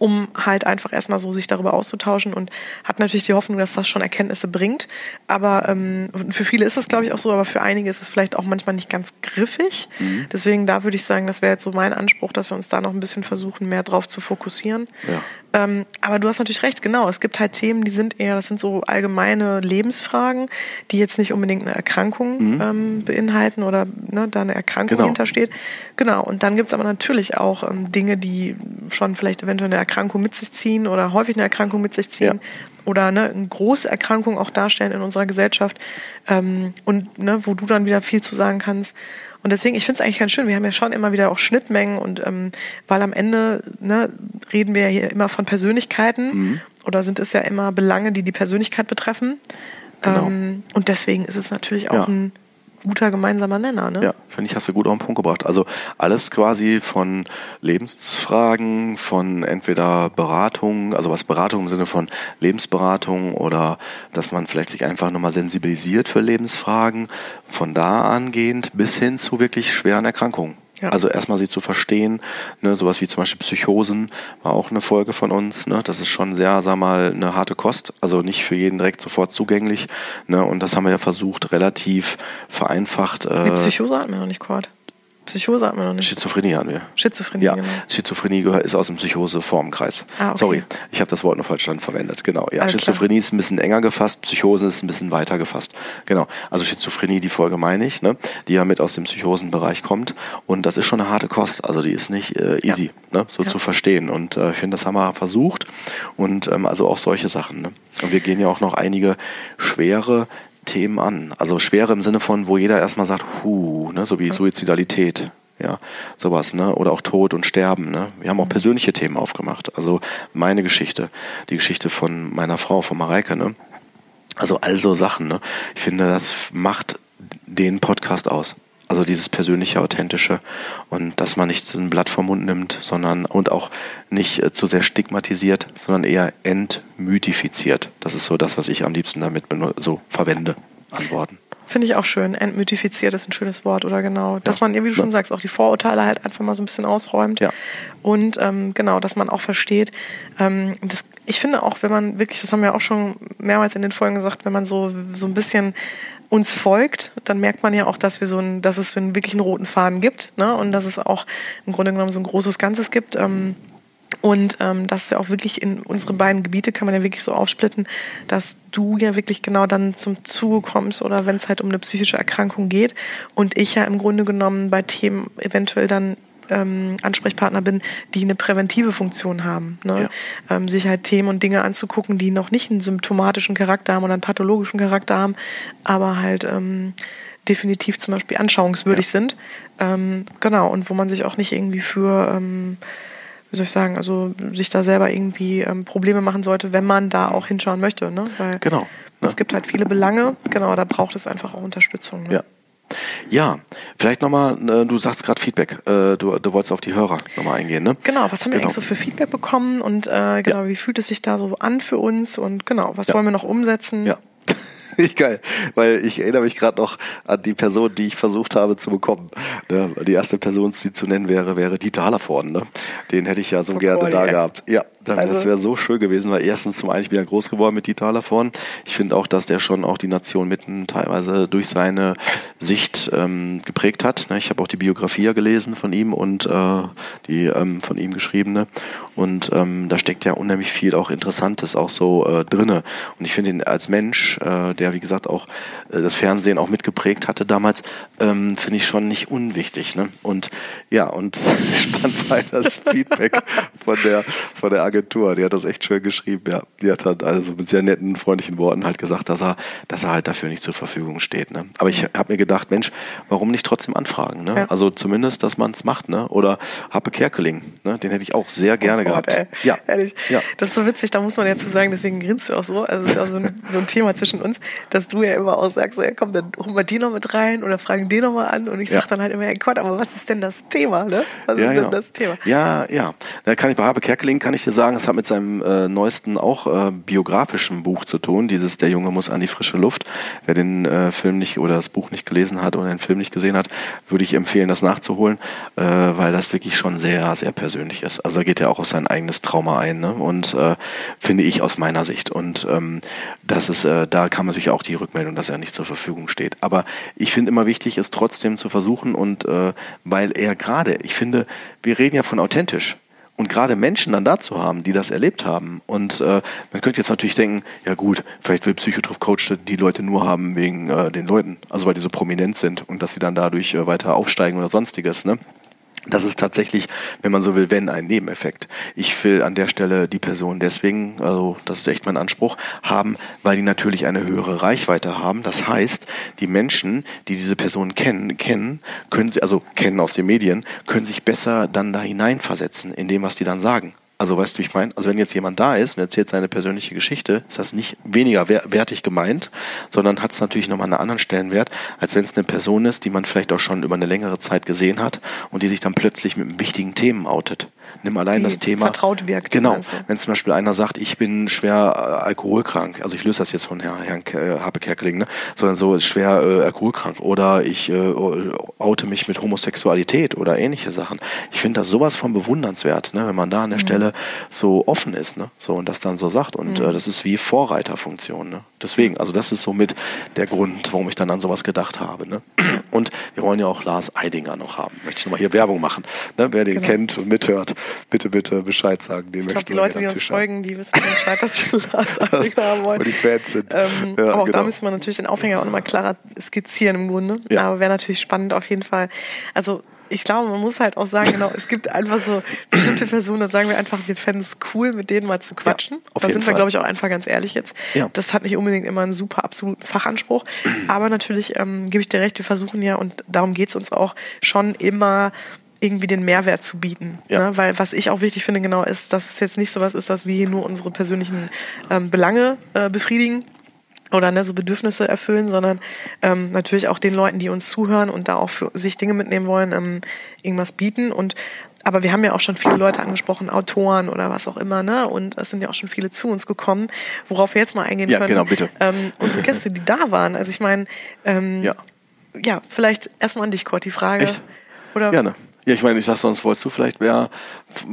um halt einfach erstmal so sich darüber auszutauschen und hat natürlich die Hoffnung, dass das schon Erkenntnisse bringt. Aber ähm, für viele ist es, glaube ich, auch so, aber für einige ist es vielleicht auch manchmal nicht ganz griffig. Mhm. Deswegen da würde ich sagen, das wäre jetzt so mein Anspruch, dass wir uns da noch ein bisschen versuchen, mehr drauf zu fokussieren. Ja. Ähm, aber du hast natürlich recht, genau. Es gibt halt Themen, die sind eher, das sind so allgemeine Lebensfragen, die jetzt nicht unbedingt eine Erkrankung mhm. ähm, beinhalten oder ne, da eine Erkrankung genau. hintersteht. Genau. Und dann gibt es aber natürlich auch ähm, Dinge, die schon vielleicht eventuell eine Erkrankung mit sich ziehen oder häufig eine Erkrankung mit sich ziehen. Ja. Oder ne, eine große Erkrankung auch darstellen in unserer Gesellschaft. Ähm, und ne, wo du dann wieder viel zu sagen kannst. Und deswegen, ich finde es eigentlich ganz schön. Wir haben ja schon immer wieder auch Schnittmengen und ähm, weil am Ende ne, reden wir ja hier immer von Persönlichkeiten mhm. oder sind es ja immer Belange, die die Persönlichkeit betreffen. Genau. Ähm, und deswegen ist es natürlich auch ja. ein guter gemeinsamer Nenner. Ne? Ja, finde ich, hast du gut auf den Punkt gebracht. Also alles quasi von Lebensfragen, von entweder Beratung, also was Beratung im Sinne von Lebensberatung oder dass man vielleicht sich einfach nochmal sensibilisiert für Lebensfragen, von da angehend bis hin zu wirklich schweren Erkrankungen. Ja. Also erstmal sie zu verstehen, ne, sowas wie zum Beispiel Psychosen war auch eine Folge von uns. Ne, das ist schon sehr, sag mal, eine harte Kost, also nicht für jeden direkt sofort zugänglich. Ne, und das haben wir ja versucht, relativ vereinfacht. Äh, die Psychose hatten wir noch nicht gehört. Psychose hat man noch nicht. Schizophrenie hatten wir. Schizophrenie, ja. Genau. Schizophrenie ist aus dem Psychose-Formenkreis. Ah, okay. Sorry, ich habe das Wort noch falsch dann verwendet. Genau. Ja, Alles Schizophrenie klar. ist ein bisschen enger gefasst, Psychose ist ein bisschen weiter gefasst. Genau. Also Schizophrenie, die Folge meine ich, ne? die ja mit aus dem Psychosenbereich kommt. Und das ist schon eine harte Kost. Also die ist nicht äh, easy, ja. ne? so ja. zu verstehen. Und äh, ich finde, das haben wir versucht. Und ähm, also auch solche Sachen. Ne? Und wir gehen ja auch noch einige schwere Themen an. Also schwere im Sinne von, wo jeder erstmal sagt, hu, ne, so wie Suizidalität, ja, sowas, ne, oder auch Tod und Sterben, ne. Wir haben auch persönliche Themen aufgemacht. Also meine Geschichte, die Geschichte von meiner Frau, von Mareike, ne. Also all so Sachen, ne. Ich finde, das macht den Podcast aus. Also dieses persönliche, authentische und dass man nicht ein Blatt vom Mund nimmt, sondern und auch nicht äh, zu sehr stigmatisiert, sondern eher entmythifiziert. Das ist so das, was ich am liebsten damit so verwende an Worten. Finde ich auch schön. Entmythifiziert ist ein schönes Wort, oder genau. Dass ja. man, wie du schon sagst, auch die Vorurteile halt einfach mal so ein bisschen ausräumt. Ja. Und ähm, genau, dass man auch versteht. Ähm, das, ich finde auch, wenn man wirklich, das haben wir auch schon mehrmals in den Folgen gesagt, wenn man so, so ein bisschen uns folgt, dann merkt man ja auch, dass wir so ein, dass es wirklich einen roten Faden gibt, ne? Und dass es auch im Grunde genommen so ein großes Ganzes gibt. Ähm, und ähm, das ist ja auch wirklich in unsere beiden Gebiete kann man ja wirklich so aufsplitten, dass du ja wirklich genau dann zum Zuge kommst oder wenn es halt um eine psychische Erkrankung geht und ich ja im Grunde genommen bei Themen eventuell dann ähm, Ansprechpartner bin, die eine präventive Funktion haben. Ne? Ja. Ähm, sich halt Themen und Dinge anzugucken, die noch nicht einen symptomatischen Charakter haben oder einen pathologischen Charakter haben, aber halt ähm, definitiv zum Beispiel anschauungswürdig ja. sind. Ähm, genau, und wo man sich auch nicht irgendwie für ähm, wie soll ich sagen, also sich da selber irgendwie ähm, Probleme machen sollte, wenn man da auch hinschauen möchte. Ne? Weil genau. Ne? Es gibt halt viele Belange, genau, da braucht es einfach auch Unterstützung. Ne? Ja. Ja, vielleicht nochmal, äh, du sagst gerade Feedback, äh, du, du wolltest auf die Hörer nochmal eingehen, ne? Genau, was haben wir genau. eigentlich so für Feedback bekommen und äh, genau, ja. wie fühlt es sich da so an für uns und genau, was ja. wollen wir noch umsetzen? Ja. Nicht geil, weil ich erinnere mich gerade noch an die Person, die ich versucht habe zu bekommen. Ne? Die erste Person, die zu nennen wäre, wäre Dieter Hallervorden. Ne? Den hätte ich ja so oh, gerne da gehabt. Ja, also, das wäre so schön gewesen, weil erstens zum einen, ich bin ja groß geworden mit Dieter Hallervorden. Ich finde auch, dass der schon auch die Nation mitten teilweise durch seine Sicht ähm, geprägt hat. Ne? Ich habe auch die Biografie ja gelesen von ihm und äh, die ähm, von ihm geschriebene. Und ähm, da steckt ja unheimlich viel auch Interessantes auch so äh, drinne. Und ich finde ihn als Mensch, äh, der wie gesagt auch äh, das Fernsehen auch mitgeprägt hatte damals, ähm, finde ich schon nicht unwichtig. Ne? Und ja, und spannend war das Feedback von der von der Agentur. Die hat das echt schön geschrieben. Ja, die hat halt also mit sehr netten, freundlichen Worten halt gesagt, dass er, dass er halt dafür nicht zur Verfügung steht. Ne? Aber ich habe mir gedacht, Mensch, warum nicht trotzdem anfragen? Ne? Ja. Also zumindest, dass man es macht. Ne? Oder Happe Kerkeling, ne? den hätte ich auch sehr gerne oh Gott, gehabt. Ey. Ja, ehrlich. Ja. Das ist so witzig. Da muss man ja zu sagen. Deswegen grinst du auch so. Also es ist ja so ein, so ein Thema zwischen uns, dass du ja immer auch sagst, so, ja komm, dann holen wir die noch mit rein oder fragen den noch mal an. Und ich ja. sag dann halt immer, ja Gott, aber was ist denn das Thema? Ne? Was ja, ist genau. denn das Thema? Ja, ja. Da kann ich bei Habe Kerkeling kann ich dir sagen, es hat mit seinem äh, neuesten auch äh, biografischen Buch zu tun. Dieses Der Junge muss an die frische Luft. Wer den äh, Film nicht oder das Buch nicht gelesen hat oder den Film nicht gesehen hat, würde ich empfehlen, das nachzuholen, äh, weil das wirklich schon sehr, sehr persönlich ist. Also da geht er auch auf sein eigenes Trauma ein ne? und äh, finde ich aus meiner Sicht. Und ähm, das ist, äh, da kam natürlich auch die Rückmeldung, dass er nicht zur Verfügung steht. Aber ich finde immer wichtig, es trotzdem zu versuchen und weil er gerade, ich finde, wir reden ja von authentisch. Und gerade Menschen dann dazu haben, die das erlebt haben. Und äh, man könnte jetzt natürlich denken, ja gut, vielleicht will Psychotrip-Coach die Leute nur haben wegen äh, den Leuten, also weil die so prominent sind und dass sie dann dadurch äh, weiter aufsteigen oder sonstiges. Ne? Das ist tatsächlich, wenn man so will, wenn ein Nebeneffekt. Ich will an der Stelle die Person deswegen, also das ist echt mein Anspruch, haben, weil die natürlich eine höhere Reichweite haben. Das heißt, die Menschen, die diese Person kennen, kennen, können sie, also kennen aus den Medien, können sich besser dann da hineinversetzen in dem, was die dann sagen. Also weißt du, wie ich meine? Also wenn jetzt jemand da ist und erzählt seine persönliche Geschichte, ist das nicht weniger wertig gemeint, sondern hat es natürlich nochmal einen anderen Stellenwert, als wenn es eine Person ist, die man vielleicht auch schon über eine längere Zeit gesehen hat und die sich dann plötzlich mit wichtigen Themen outet. Nimm allein die das Thema. Vertraut wirkt. Genau. Wenn zum Beispiel einer sagt, ich bin schwer äh, alkoholkrank, also ich löse das jetzt von Herrn, Herrn äh, Habe Kerkeling, ne? sondern so schwer äh, alkoholkrank oder ich äh, oute mich mit Homosexualität oder ähnliche Sachen. Ich finde das sowas von bewundernswert, ne? wenn man da an der mhm. Stelle so offen ist, ne? so und das dann so sagt und mhm. äh, das ist wie Vorreiterfunktion. Ne? Deswegen, also das ist somit der Grund, warum ich dann an sowas gedacht habe. Ne? Und wir wollen ja auch Lars Eidinger noch haben. Möchte ich nochmal hier Werbung machen. Ne? Wer den genau. kennt und mithört, bitte, bitte Bescheid sagen. Den ich glaube, die Leute, die uns folgen, die wissen Bescheid, dass wir Lars Eidinger haben wollen. Wo die Fans sind. Ähm, ja, aber auch genau. da müssen wir natürlich den Aufhänger auch nochmal klarer skizzieren im Grunde. Ja. Aber wäre natürlich spannend auf jeden Fall. Also ich glaube, man muss halt auch sagen, genau, es gibt einfach so bestimmte Personen, da sagen wir einfach, wir fänden es cool, mit denen mal zu quatschen. Ja, da sind wir, glaube ich, auch einfach ganz ehrlich jetzt. Ja. Das hat nicht unbedingt immer einen super absoluten Fachanspruch. Aber natürlich ähm, gebe ich dir recht, wir versuchen ja, und darum geht es uns auch, schon immer irgendwie den Mehrwert zu bieten. Ja. Ne? Weil was ich auch wichtig finde, genau, ist, dass es jetzt nicht so was ist, dass wir hier nur unsere persönlichen ähm, Belange äh, befriedigen, oder ne, so Bedürfnisse erfüllen, sondern ähm, natürlich auch den Leuten, die uns zuhören und da auch für sich Dinge mitnehmen wollen, ähm, irgendwas bieten. Und aber wir haben ja auch schon viele Leute angesprochen, Autoren oder was auch immer, ne? Und es sind ja auch schon viele zu uns gekommen, worauf wir jetzt mal eingehen Ja, können. genau, bitte. Ähm, unsere Gäste, die da waren. Also ich meine, ähm, Ja. ja, vielleicht erstmal an dich, Kurt, die Frage. Echt? Oder Gerne. Ja, ich meine, ich sag sonst, wolltest du vielleicht mehr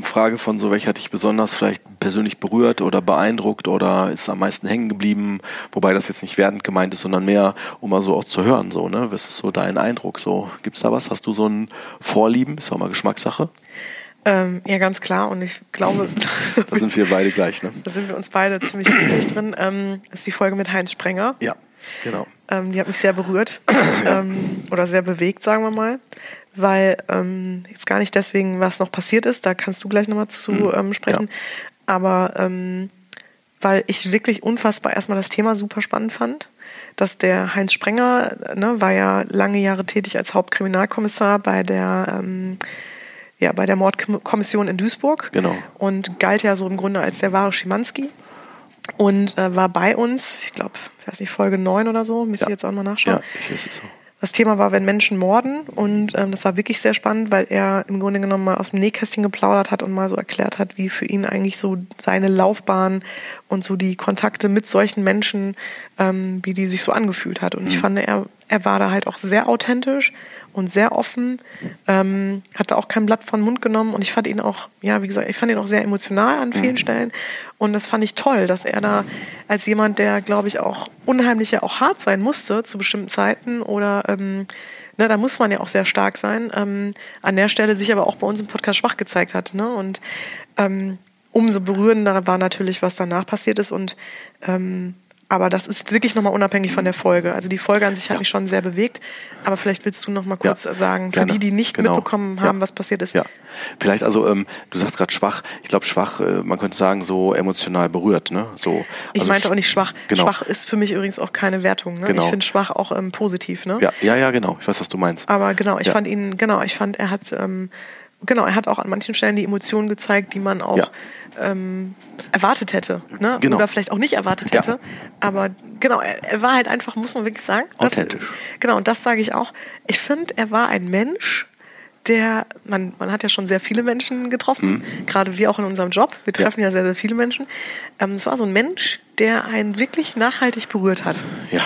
Frage von so, welcher hat dich besonders vielleicht persönlich berührt oder beeindruckt oder ist am meisten hängen geblieben, wobei das jetzt nicht wertend gemeint ist, sondern mehr, um mal so auch zu hören, so, ne? Was ist so dein Eindruck? So, gibt's da was? Hast du so ein Vorlieben? Ist auch mal Geschmackssache. Ähm, ja, ganz klar. Und ich glaube, Da sind wir beide gleich, ne? da sind wir uns beide ziemlich ähnlich drin. Ähm, ist die Folge mit Heinz Sprenger. Ja, genau. Ähm, die hat mich sehr berührt ähm, oder sehr bewegt, sagen wir mal. Weil ähm, jetzt gar nicht deswegen, was noch passiert ist, da kannst du gleich nochmal zu Mhm. ähm, sprechen. Aber ähm, weil ich wirklich unfassbar erstmal das Thema super spannend fand. Dass der Heinz Sprenger, ne, war ja lange Jahre tätig als Hauptkriminalkommissar bei der, ähm, ja, bei der Mordkommission in Duisburg. Genau. Und galt ja so im Grunde als der wahre Schimanski. Und äh, war bei uns, ich glaube, ich weiß nicht, Folge 9 oder so, müsste Ja. ich jetzt auch mal nachschauen. Ja, ich ist es so. Das Thema war, wenn Menschen morden. Und ähm, das war wirklich sehr spannend, weil er im Grunde genommen mal aus dem Nähkästchen geplaudert hat und mal so erklärt hat, wie für ihn eigentlich so seine Laufbahn und so die Kontakte mit solchen Menschen, ähm, wie die sich so angefühlt hat. Und ich fand, er, er war da halt auch sehr authentisch und sehr offen, ähm, hatte auch kein Blatt von Mund genommen und ich fand ihn auch, ja, wie gesagt, ich fand ihn auch sehr emotional an vielen Stellen und das fand ich toll, dass er da als jemand, der, glaube ich, auch unheimlich ja auch hart sein musste zu bestimmten Zeiten oder ähm, ne, da muss man ja auch sehr stark sein, ähm, an der Stelle sich aber auch bei uns im Podcast schwach gezeigt hat ne? und ähm, umso berührender war natürlich, was danach passiert ist und ähm, aber das ist wirklich nochmal unabhängig von der Folge. Also die Folge an sich hat mich schon sehr bewegt. Aber vielleicht willst du noch mal kurz Ja, sagen, gerne. für die, die nicht Genau. mitbekommen haben, Ja. was passiert ist. Ja, vielleicht also, ähm, du sagst gerade schwach. Ich glaube schwach, äh, man könnte sagen so emotional berührt, ne? So. Ich also meinte sch- auch nicht schwach. Genau. Schwach ist für mich übrigens auch keine Wertung. Ne? Genau. Ich finde schwach auch ähm, positiv. Ne? Ja, ja, ja, genau. Ich weiß, was du meinst. Aber genau, ich Ja. fand ihn, genau, ich fand, er hat, ähm, genau, er hat auch an manchen Stellen die Emotionen gezeigt, die man auch Ja. ähm, erwartet hätte. Ne? Genau. Oder vielleicht auch nicht erwartet Ja. hätte. Aber genau, er, er war halt einfach, muss man wirklich sagen. Das, Authentisch. Genau, und das sage ich auch. Ich finde, er war ein Mensch, der, man, man hat ja schon sehr viele Menschen getroffen, gerade wir auch in unserem Job. Wir Mhm. Ja. treffen ja, sehr, sehr viele Menschen. Ähm, es war so ein Mensch, der einen wirklich nachhaltig berührt hat. Ja,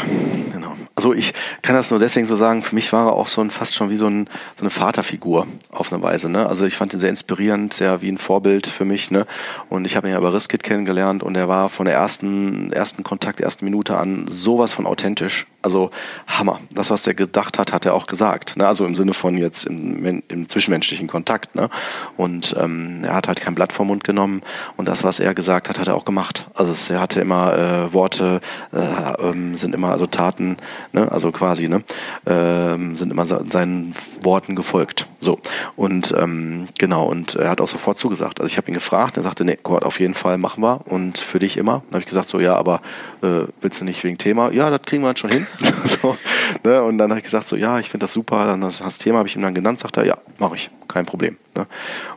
genau. Also ich kann das nur deswegen so sagen, für mich war er auch so ein fast schon wie so, ein, so eine Vaterfigur auf eine Weise. Ne? Also ich fand ihn sehr inspirierend, sehr wie ein Vorbild für mich. Ne? Und ich habe ihn ja bei Riskit kennengelernt und er war von der ersten, ersten Kontakt, ersten Minute an sowas von authentisch. Also Hammer. Das, was er gedacht hat, hat er auch gesagt. Ne? Also im Sinne von jetzt im, im zwischenmenschlichen Kontakt. Ne? Und ähm, er hat halt kein Blatt vom Mund genommen und das, was er gesagt hat, hat er auch gemacht. Also es, er hatte immer äh, Worte, äh, ähm, sind immer also Taten, ne? also quasi, ne? ähm, sind immer se- seinen Worten gefolgt. So und ähm, genau und er hat auch sofort zugesagt. Also ich habe ihn gefragt, er sagte, nee, Gott, auf jeden Fall machen wir und für dich immer. Dann habe ich gesagt, so ja, aber äh, willst du nicht wegen Thema? Ja, das kriegen wir dann schon hin. so, ne? Und dann habe ich gesagt, so ja, ich finde das super. Dann das, das Thema habe ich ihm dann genannt, sagt er, ja, mache ich, kein Problem. Ne?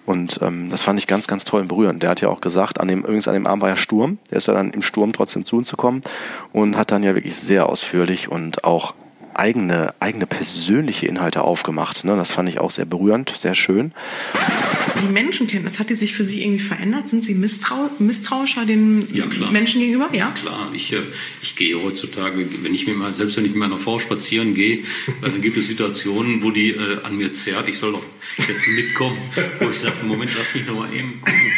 Und ähm, das fand ich ganz, ganz toll und berührend. Der hat ja auch gesagt, an dem, übrigens an dem Abend war ja Sturm. Der ist ja dann im Sturm trotzdem zu uns gekommen und hat dann ja wirklich sehr ausführlich und auch eigene, eigene persönliche Inhalte aufgemacht. Ne? Das fand ich auch sehr berührend, sehr schön. Die Menschenkenntnis, hat die sich für Sie irgendwie verändert? Sind Sie misstrau misstrauischer den Ja, klar. Menschen gegenüber? Ja. Klar, ich, äh, ich gehe heutzutage, wenn ich mit mal, selbst wenn ich mit meiner Frau spazieren gehe, äh, dann gibt es Situationen, wo die äh, an mir zerrt. Ich soll doch jetzt mitkommen, wo ich sage, Moment, lass mich noch mal eben gucken.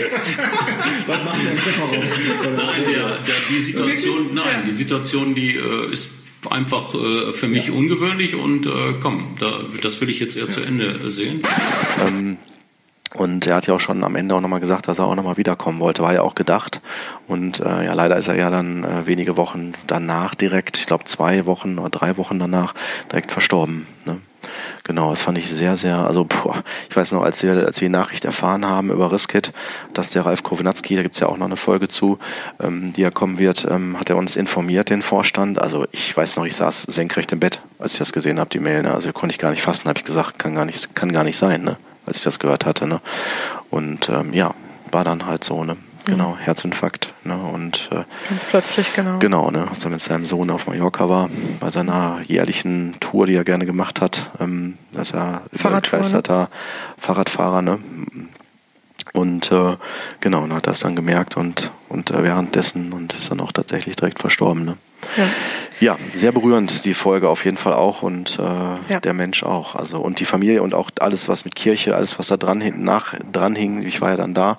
Was im Kofferraum? Nein, der, der, die Situation, nein, die Situation, die äh, ist einfach äh, für mich ungewöhnlich und äh, komm, da, das will ich jetzt eher zu Ende sehen. Und er hat ja auch schon am Ende auch nochmal gesagt, dass er auch nochmal wiederkommen wollte. War ja auch gedacht. Und äh, ja, leider ist er ja dann äh, wenige Wochen danach direkt, ich glaube zwei Wochen oder drei Wochen danach, direkt verstorben. Ne? Genau, das fand ich sehr, sehr, also boah, ich weiß noch, als wir, als wir die Nachricht erfahren haben über Riskit, dass der Ralf Kownatski, da gibt's ja auch noch eine Folge zu, ähm, die ja kommen wird, ähm, hat er uns informiert, den Vorstand. Also ich weiß noch, ich saß senkrecht im Bett, als ich das gesehen habe, die Mail. Ne? Also konnte ich gar nicht fassen, habe ich gesagt, kann gar nicht, kann gar nicht sein, ne? als ich das gehört hatte. Ne? Und ähm, ja, war dann halt so, ne? Genau, Herzinfarkt. Ne? Und äh, ganz plötzlich, genau. Genau, ne, als er mit seinem Sohn auf Mallorca war, bei seiner jährlichen Tour, die er gerne gemacht hat, ähm, dass er begeisterter ne? Fahrradfahrer, ne? Und äh, genau, und hat das dann gemerkt und, und äh, währenddessen und ist dann auch tatsächlich direkt verstorben. Ne? Ja. ja, sehr berührend die Folge auf jeden Fall auch und äh, ja. der Mensch auch. Also und die Familie und auch alles, was mit Kirche, alles, was da dran hinten nach dran hing, ich war ja dann da,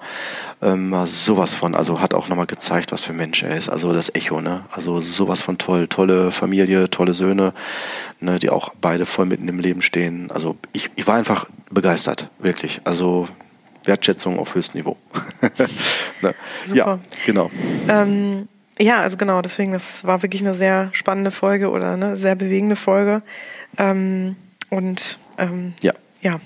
ähm, war sowas von, also hat auch nochmal gezeigt, was für ein Mensch er ist. Also das Echo, ne? Also sowas von toll, tolle Familie, tolle Söhne, ne, die auch beide voll mitten im Leben stehen. Also ich, ich war einfach begeistert, wirklich. Also Wertschätzung auf höchstem Niveau. ne? Super. Ja, genau. Ähm, ja, also genau, deswegen, das war wirklich eine sehr spannende Folge oder eine sehr bewegende Folge. Ähm, und ähm, ja. ja.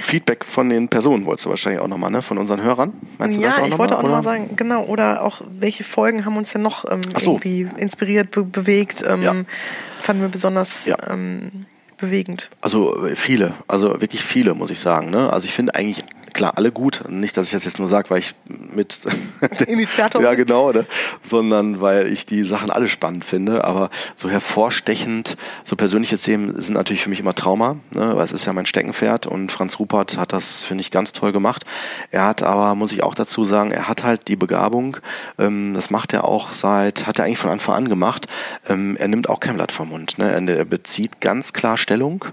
Feedback von den Personen wolltest du wahrscheinlich auch nochmal, ne? Von unseren Hörern. Meinst du ja, das auch ich noch wollte mal, auch nochmal sagen, genau, oder auch welche Folgen haben uns denn noch ähm, so. irgendwie inspiriert, be bewegt, ähm, ja. fanden wir besonders ja. ähm, bewegend. Also äh, viele, also wirklich viele, muss ich sagen. Ne? Also ich finde eigentlich klar, alle gut. Nicht, dass ich das jetzt nur sage, weil ich mit Initiator Ja, genau, ne? sondern weil ich die Sachen alle spannend finde. Aber so hervorstechend, so persönliche Themen sind natürlich für mich immer Trauma, ne? weil es ist ja mein Steckenpferd und Franz Rupert hat das, finde ich, ganz toll gemacht. Er hat aber, muss ich auch dazu sagen, er hat halt die Begabung, ähm, das macht er auch seit, hat er eigentlich von Anfang an gemacht, ähm, er nimmt auch kein Blatt vom Mund. Ne? Er, er bezieht ganz klar Stellung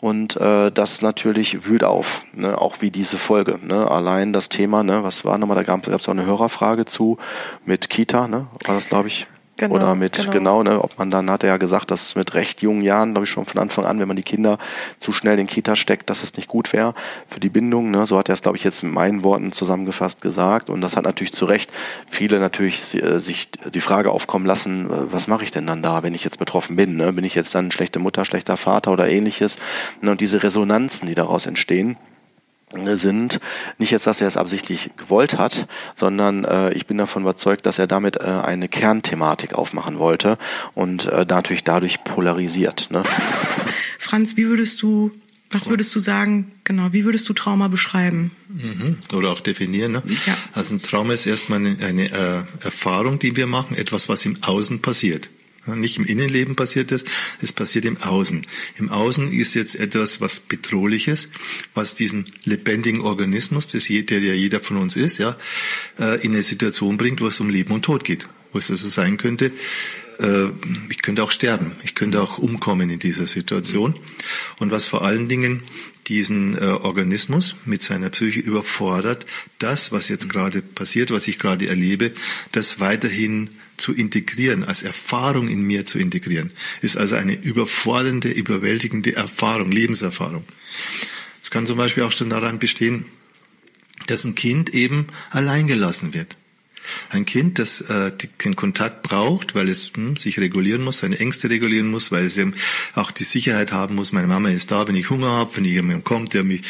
und äh, das natürlich wühlt auf, ne? auch wie diese Folge Folge. Ne? Allein das Thema, ne? was war nochmal, da gab es auch eine Hörerfrage zu mit Kita, ne? war das glaube ich. Genau, Oder mit, genau, genau ne, ob man dann, hat er ja gesagt, dass mit recht jungen Jahren, glaube ich schon von Anfang an, wenn man die Kinder zu schnell in Kita steckt, dass es nicht gut wäre für die Bindung. Ne? So hat er es, glaube ich, jetzt mit meinen Worten zusammengefasst gesagt. Und das hat natürlich zu Recht viele natürlich äh, sich die Frage aufkommen lassen, äh, was mache ich denn dann da, wenn ich jetzt betroffen bin? Ne? Bin ich jetzt dann schlechte Mutter, schlechter Vater oder ähnliches? Ne? Und diese Resonanzen, die daraus entstehen, sind nicht jetzt, dass er es absichtlich gewollt hat, sondern äh, ich bin davon überzeugt, dass er damit äh, eine Kernthematik aufmachen wollte und äh, natürlich dadurch polarisiert. Ne? Franz, wie würdest du, was würdest du sagen, genau, wie würdest du Trauma beschreiben? Mhm. Oder auch definieren. Ne? Ja. Also ein Trauma ist erstmal eine, eine äh, Erfahrung, die wir machen, etwas, was im Außen passiert. Nicht im Innenleben passiert es, es passiert im Außen. Im Außen ist jetzt etwas, was bedrohliches, was diesen lebendigen Organismus, das der ja jeder von uns ist, ja, äh, in eine Situation bringt, wo es um Leben und Tod geht. Wo es also sein könnte, äh, ich könnte auch sterben, ich könnte auch umkommen in dieser Situation. Und was vor allen Dingen diesen äh, Organismus mit seiner Psyche überfordert, das, was jetzt gerade passiert, was ich gerade erlebe, das weiterhin zu integrieren, als Erfahrung in mir zu integrieren, ist also eine überfordernde, überwältigende Erfahrung, Lebenserfahrung. Es kann zum Beispiel auch schon daran bestehen, dass ein Kind eben alleingelassen wird. Ein Kind, das äh, den Kontakt braucht, weil es hm, sich regulieren muss, seine Ängste regulieren muss, weil es eben auch die Sicherheit haben muss, meine Mama ist da, wenn ich Hunger habe, wenn jemand kommt, der mich,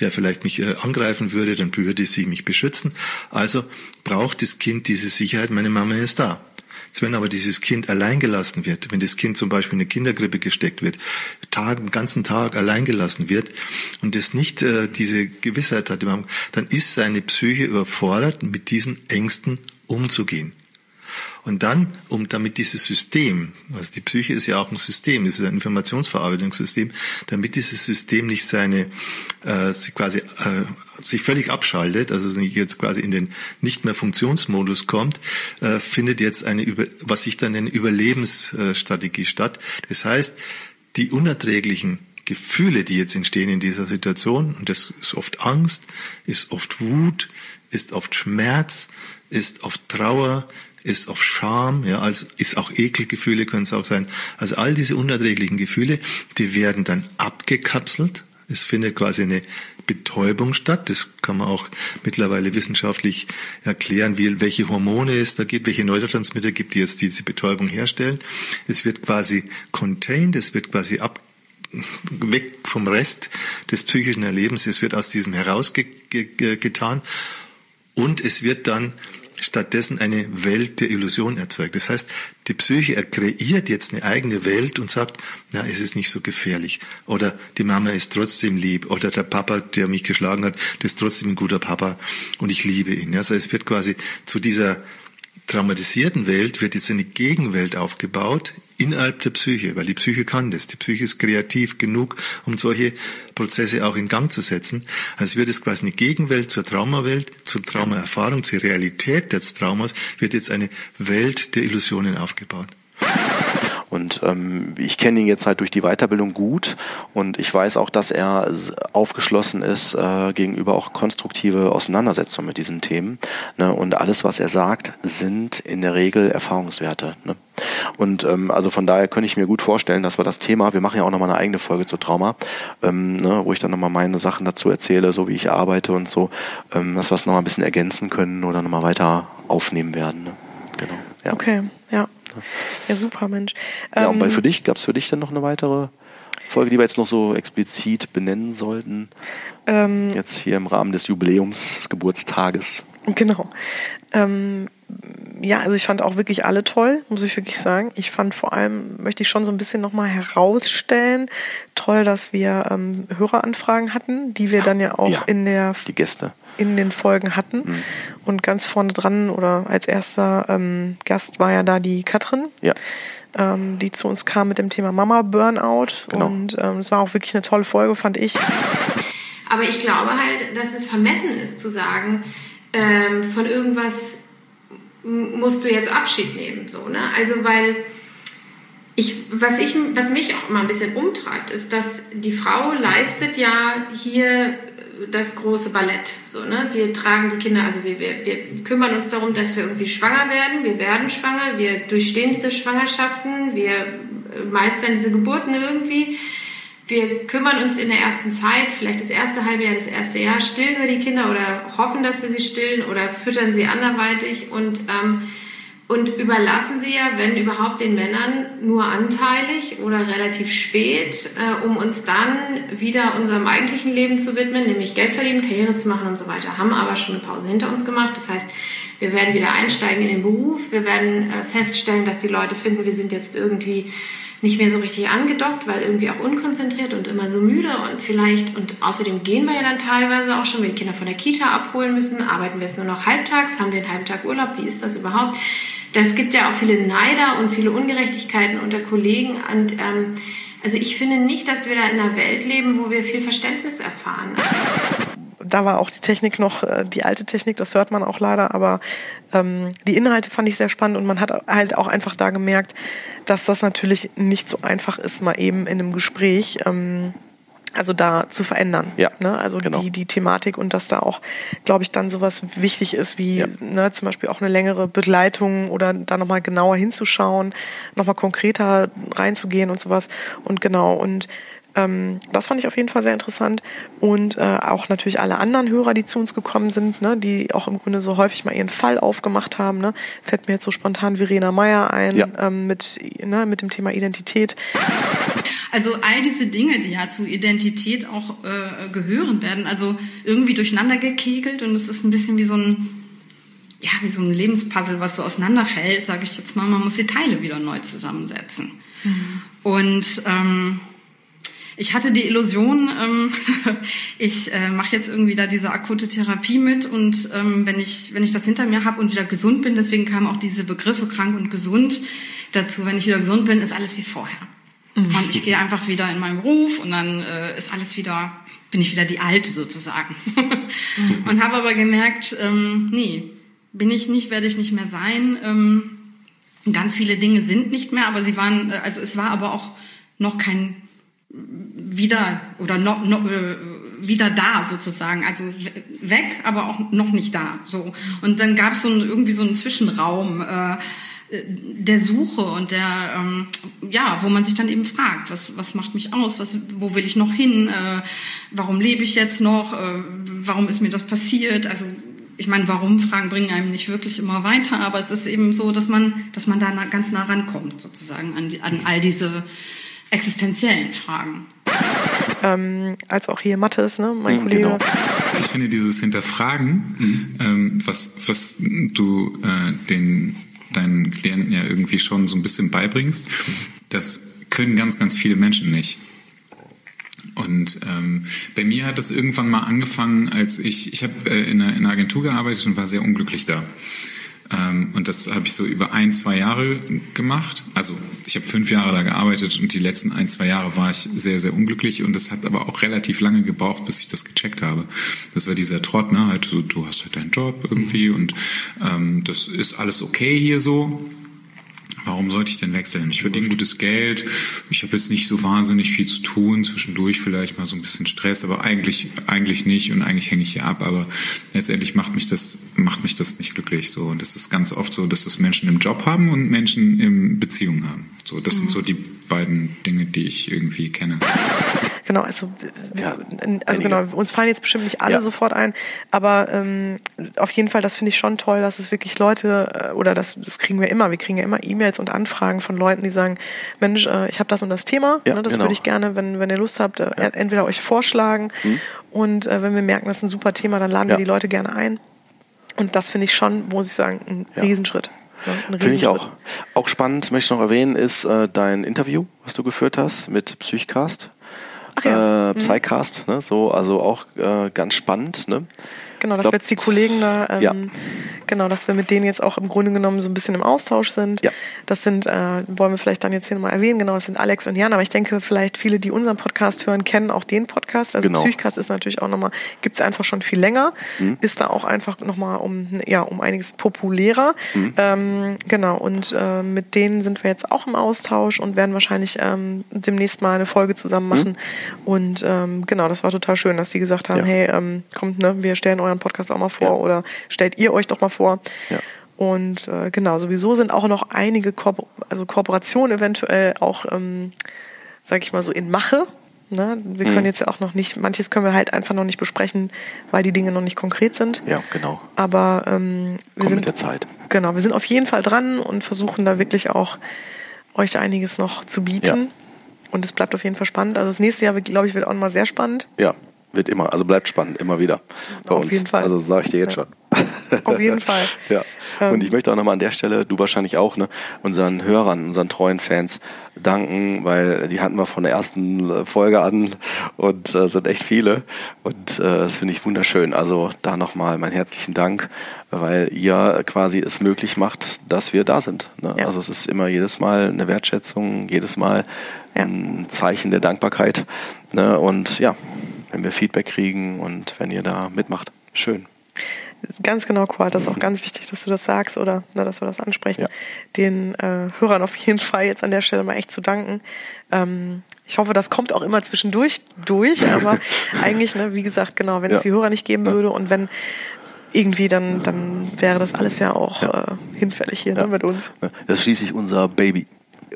der vielleicht mich äh, angreifen würde, dann würde sie mich beschützen. Also braucht das Kind diese Sicherheit, meine Mama ist da. Wenn aber dieses Kind allein gelassen wird, wenn das Kind zum Beispiel in eine Kindergrippe gesteckt wird, Tag, den ganzen Tag allein gelassen wird und es nicht äh, diese Gewissheit hat, dann ist seine Psyche überfordert, mit diesen Ängsten umzugehen. Und dann, um damit dieses System, also die Psyche ist ja auch ein System, es ist ein Informationsverarbeitungssystem, damit dieses System nicht seine, äh, quasi äh, sich völlig abschaltet, also jetzt quasi in den nicht mehr Funktionsmodus kommt, äh, findet jetzt eine, was ich dann nenne, Überlebensstrategie statt. Das heißt, die unerträglichen Gefühle, die jetzt entstehen in dieser Situation, und das ist oft Angst, ist oft Wut, ist oft Schmerz, ist oft Trauer, ist auf Scham, ja, also ist auch Ekelgefühle können es auch sein. Also all diese unerträglichen Gefühle, die werden dann abgekapselt. Es findet quasi eine Betäubung statt. Das kann man auch mittlerweile wissenschaftlich erklären, wie, welche Hormone es da gibt, welche Neurotransmitter gibt, die jetzt diese Betäubung herstellen. Es wird quasi contained, es wird quasi ab, weg vom Rest des psychischen Erlebens, es wird aus diesem herausgetan und es wird dann stattdessen eine Welt der Illusion erzeugt. Das heißt, die Psyche kreiert jetzt eine eigene Welt und sagt, na, es ist nicht so gefährlich. Oder die Mama ist trotzdem lieb. Oder der Papa, der mich geschlagen hat, der ist trotzdem ein guter Papa und ich liebe ihn. Also es wird quasi zu dieser traumatisierten Welt wird jetzt eine Gegenwelt aufgebaut innerhalb der Psyche, weil die Psyche kann das. Die Psyche ist kreativ genug, um solche Prozesse auch in Gang zu setzen. Also wird es quasi eine Gegenwelt zur Traumawelt, zur Traumaerfahrung, zur Realität des Traumas, wird jetzt eine Welt der Illusionen aufgebaut. Und ähm, ich kenne ihn jetzt halt durch die Weiterbildung gut und ich weiß auch, dass er aufgeschlossen ist äh, gegenüber auch konstruktive Auseinandersetzungen mit diesen Themen. Ne? Und alles, was er sagt, sind in der Regel Erfahrungswerte. Ne? Und ähm, also von daher könnte ich mir gut vorstellen, dass wir das Thema, wir machen ja auch nochmal eine eigene Folge zu Trauma, ähm, ne, wo ich dann nochmal meine Sachen dazu erzähle, so wie ich arbeite und so, ähm, dass wir es nochmal ein bisschen ergänzen können oder nochmal weiter aufnehmen werden. Ne? Genau. Ja. Okay, ja. Super, Mensch. Ja, und bei, ähm, für dich, gab es für dich dann noch eine weitere Folge, die wir jetzt noch so explizit benennen sollten? Ähm, jetzt hier im Rahmen des Jubiläums, des Geburtstages. Genau. Ähm, ja, also ich fand auch wirklich alle toll, muss ich wirklich sagen. Ich fand vor allem, möchte ich schon so ein bisschen nochmal herausstellen, toll, dass wir ähm, Höreranfragen hatten, die wir dann ja auch ja, in der die Gäste in den Folgen hatten. Mhm. Und ganz vorne dran oder als erster ähm, Gast war ja da die Katrin. Ja. Ähm, die zu uns kam mit dem Thema Mama Burnout. Genau. Und ähm, es war auch wirklich eine tolle Folge, fand ich. Aber ich glaube halt, dass es vermessen ist zu sagen, ähm, von irgendwas musst du jetzt Abschied nehmen. So, ne? Also weil ich, was, ich, was mich auch immer ein bisschen umtreibt, ist, dass die Frau leistet ja hier das große Ballett. So, ne? Wir tragen die Kinder, also wir, wir, wir kümmern uns darum, dass wir irgendwie schwanger werden. Wir werden schwanger, wir durchstehen diese Schwangerschaften, wir meistern diese Geburten irgendwie. Wir kümmern uns in der ersten Zeit, vielleicht das erste halbe Jahr, das erste Jahr, stillen wir die Kinder oder hoffen, dass wir sie stillen oder füttern sie anderweitig und ähm, und überlassen sie ja, wenn überhaupt, den Männern nur anteilig oder relativ spät, äh, um uns dann wieder unserem eigentlichen Leben zu widmen, nämlich Geld verdienen, Karriere zu machen und so weiter. Haben aber schon eine Pause hinter uns gemacht. Das heißt, wir werden wieder einsteigen in den Beruf. Wir werden äh, feststellen, dass die Leute finden, wir sind jetzt irgendwie nicht mehr so richtig angedockt, weil irgendwie auch unkonzentriert und immer so müde und vielleicht, und außerdem gehen wir ja dann teilweise auch schon, wenn die Kinder von der Kita abholen müssen, arbeiten wir jetzt nur noch halbtags, haben wir einen halben Tag Urlaub, wie ist das überhaupt? Es gibt ja auch viele Neider und viele Ungerechtigkeiten unter Kollegen und ähm, also ich finde nicht, dass wir da in einer Welt leben, wo wir viel Verständnis erfahren da war auch die Technik noch äh, die alte Technik, das hört man auch leider, aber ähm, die Inhalte fand ich sehr spannend und man hat halt auch einfach da gemerkt, dass das natürlich nicht so einfach ist, mal eben in einem Gespräch. Ähm, also da zu verändern. Ja, ne? Also genau. die, die Thematik und dass da auch, glaube ich, dann sowas wichtig ist, wie ja. ne, zum Beispiel auch eine längere Begleitung oder da nochmal genauer hinzuschauen, nochmal konkreter reinzugehen und sowas. Und genau, und ähm, das fand ich auf jeden Fall sehr interessant. Und äh, auch natürlich alle anderen Hörer, die zu uns gekommen sind, ne, die auch im Grunde so häufig mal ihren Fall aufgemacht haben. Ne. Fällt mir jetzt so spontan Verena Meyer ein ja. ähm, mit, ne, mit dem Thema Identität. Also all diese Dinge, die ja zu Identität auch äh, gehören, werden also irgendwie durcheinander gekegelt und es ist ein bisschen wie so ein ja, wie so ein Lebenspuzzle, was so auseinanderfällt, sage ich jetzt mal, man muss die Teile wieder neu zusammensetzen. Mhm. Und ähm, ich hatte die Illusion, ähm, ich äh, mache jetzt irgendwie da diese akute Therapie mit und ähm, wenn, ich, wenn ich das hinter mir habe und wieder gesund bin, deswegen kamen auch diese Begriffe krank und gesund dazu, wenn ich wieder gesund bin, ist alles wie vorher. Mhm. Und ich gehe einfach wieder in meinen Beruf und dann äh, ist alles wieder, bin ich wieder die Alte sozusagen. mhm. Und habe aber gemerkt, ähm, nee, bin ich nicht, werde ich nicht mehr sein. Ähm, ganz viele Dinge sind nicht mehr, aber sie waren, äh, also es war aber auch noch kein wieder oder noch, noch äh, wieder da sozusagen, also weg, aber auch noch nicht da. So. Und dann gab es so ein, irgendwie so einen Zwischenraum äh, der Suche und der ähm, ja, wo man sich dann eben fragt, was was macht mich aus, was wo will ich noch hin, äh, warum lebe ich jetzt noch, äh, warum ist mir das passiert, also ich meine, warum Fragen bringen einem nicht wirklich immer weiter, aber es ist eben so, dass man, dass man da ganz nah rankommt, sozusagen, an, die, an all diese existenziellen Fragen. ähm, als auch hier Mathis, ne, mein mhm, Kollege. Genau. Ich finde dieses Hinterfragen, mhm. ähm, was, was du äh, den, deinen Klienten ja irgendwie schon so ein bisschen beibringst, das können ganz, ganz viele Menschen nicht. Und ähm, bei mir hat das irgendwann mal angefangen, als ich, ich habe äh, in, einer, in einer Agentur gearbeitet und war sehr unglücklich da. Ähm, und das habe ich so über ein, zwei Jahre gemacht. Also ich habe fünf Jahre da gearbeitet und die letzten ein, zwei Jahre war ich sehr, sehr unglücklich und das hat aber auch relativ lange gebraucht, bis ich das gecheckt habe. Das war dieser Trott, ne? Halt so, du hast halt deinen Job irgendwie und ähm, das ist alles okay hier so. Warum sollte ich denn wechseln? Ich verdiene gutes Geld, ich habe jetzt nicht so wahnsinnig viel zu tun, zwischendurch vielleicht mal so ein bisschen Stress, aber eigentlich eigentlich nicht und eigentlich hänge ich hier ab, aber letztendlich macht mich das macht mich das nicht glücklich so und das ist ganz oft so, dass das Menschen im Job haben und Menschen in Beziehungen haben. So, das mhm. sind so die beiden Dinge, die ich irgendwie kenne. Genau, also, ja, also genau, uns fallen jetzt bestimmt nicht alle ja. sofort ein, aber ähm, auf jeden Fall, das finde ich schon toll, dass es wirklich Leute, äh, oder das, das kriegen wir immer, wir kriegen ja immer E-Mails und Anfragen von Leuten, die sagen, Mensch, äh, ich habe das und das Thema, ja, ne, das genau. würde ich gerne, wenn, wenn ihr Lust habt, äh, entweder euch vorschlagen mhm. und äh, wenn wir merken, das ist ein super Thema, dann laden wir die Leute gerne ein. Und das finde ich schon, muss ich sagen, ein Riesenschritt. Finde ich auch. Auch spannend, möchte ich noch erwähnen, ist äh, dein Interview, was du geführt hast mit Psychcast. Ach ja. Äh, mhm. Psycast, ne? so, also auch äh, ganz spannend. Ne? Genau, dass wir jetzt die Kollegen da, ähm, ja. genau, dass wir mit denen jetzt auch im Grunde genommen so ein bisschen im Austausch sind. Ja. Das sind, äh, wollen wir vielleicht dann jetzt hier nochmal erwähnen, genau, das sind Alex und Jan, aber ich denke, vielleicht viele, die unseren Podcast hören, kennen auch den Podcast. Also genau. Psychcast ist natürlich auch nochmal, gibt es einfach schon viel länger, mhm. ist da auch einfach nochmal um, ja, um einiges populärer. Mhm. Ähm, genau, und äh, mit denen sind wir jetzt auch im Austausch und werden wahrscheinlich ähm, demnächst mal eine Folge zusammen machen. Mhm. Und ähm, genau, das war total schön, dass die gesagt haben, ja. hey, ähm, kommt, ne, wir stellen euren euren Podcast auch mal vor ja. oder stellt ihr euch doch mal vor. Ja. Und äh, genau, sowieso sind auch noch einige Ko also Kooperationen eventuell auch, ähm, sag ich mal so, in Mache. Ne? Wir können mhm. jetzt ja auch noch nicht, manches können wir halt einfach noch nicht besprechen, weil die Dinge noch nicht konkret sind. Ja, genau. Aber ähm, wir Kommt sind mit der Zeit. Genau, wir sind auf jeden Fall dran und versuchen da wirklich auch euch einiges noch zu bieten. Ja. Und es bleibt auf jeden Fall spannend. Also das nächste Jahr, glaube ich, wird auch mal sehr spannend. Ja, wird immer, also bleibt spannend, immer wieder. Bei Auf uns. jeden Fall. Also sage ich dir jetzt ja. schon. Auf jeden Fall. ja. Und ich möchte auch nochmal an der Stelle, du wahrscheinlich auch, ne, unseren Hörern, unseren treuen Fans danken, weil die hatten wir von der ersten Folge an und äh, sind echt viele. Und äh, das finde ich wunderschön. Also da nochmal meinen herzlichen Dank, weil ihr quasi es möglich macht, dass wir da sind. Ne? Ja. Also es ist immer jedes Mal eine Wertschätzung, jedes Mal ein Zeichen der Dankbarkeit. Ne? Und ja, wenn wir Feedback kriegen und wenn ihr da mitmacht. Schön. Ganz genau, Quad. Das ist auch ganz wichtig, dass du das sagst oder na, dass wir das ansprechen. Ja. Den äh, Hörern auf jeden Fall jetzt an der Stelle mal echt zu danken. Ähm, ich hoffe, das kommt auch immer zwischendurch durch, aber eigentlich, ne, wie gesagt, genau, wenn es die Hörer nicht geben ja. würde und wenn irgendwie, dann, dann wäre das alles ja auch ja. Äh, hinfällig hier ne, mit uns. Das ist schließlich unser Baby.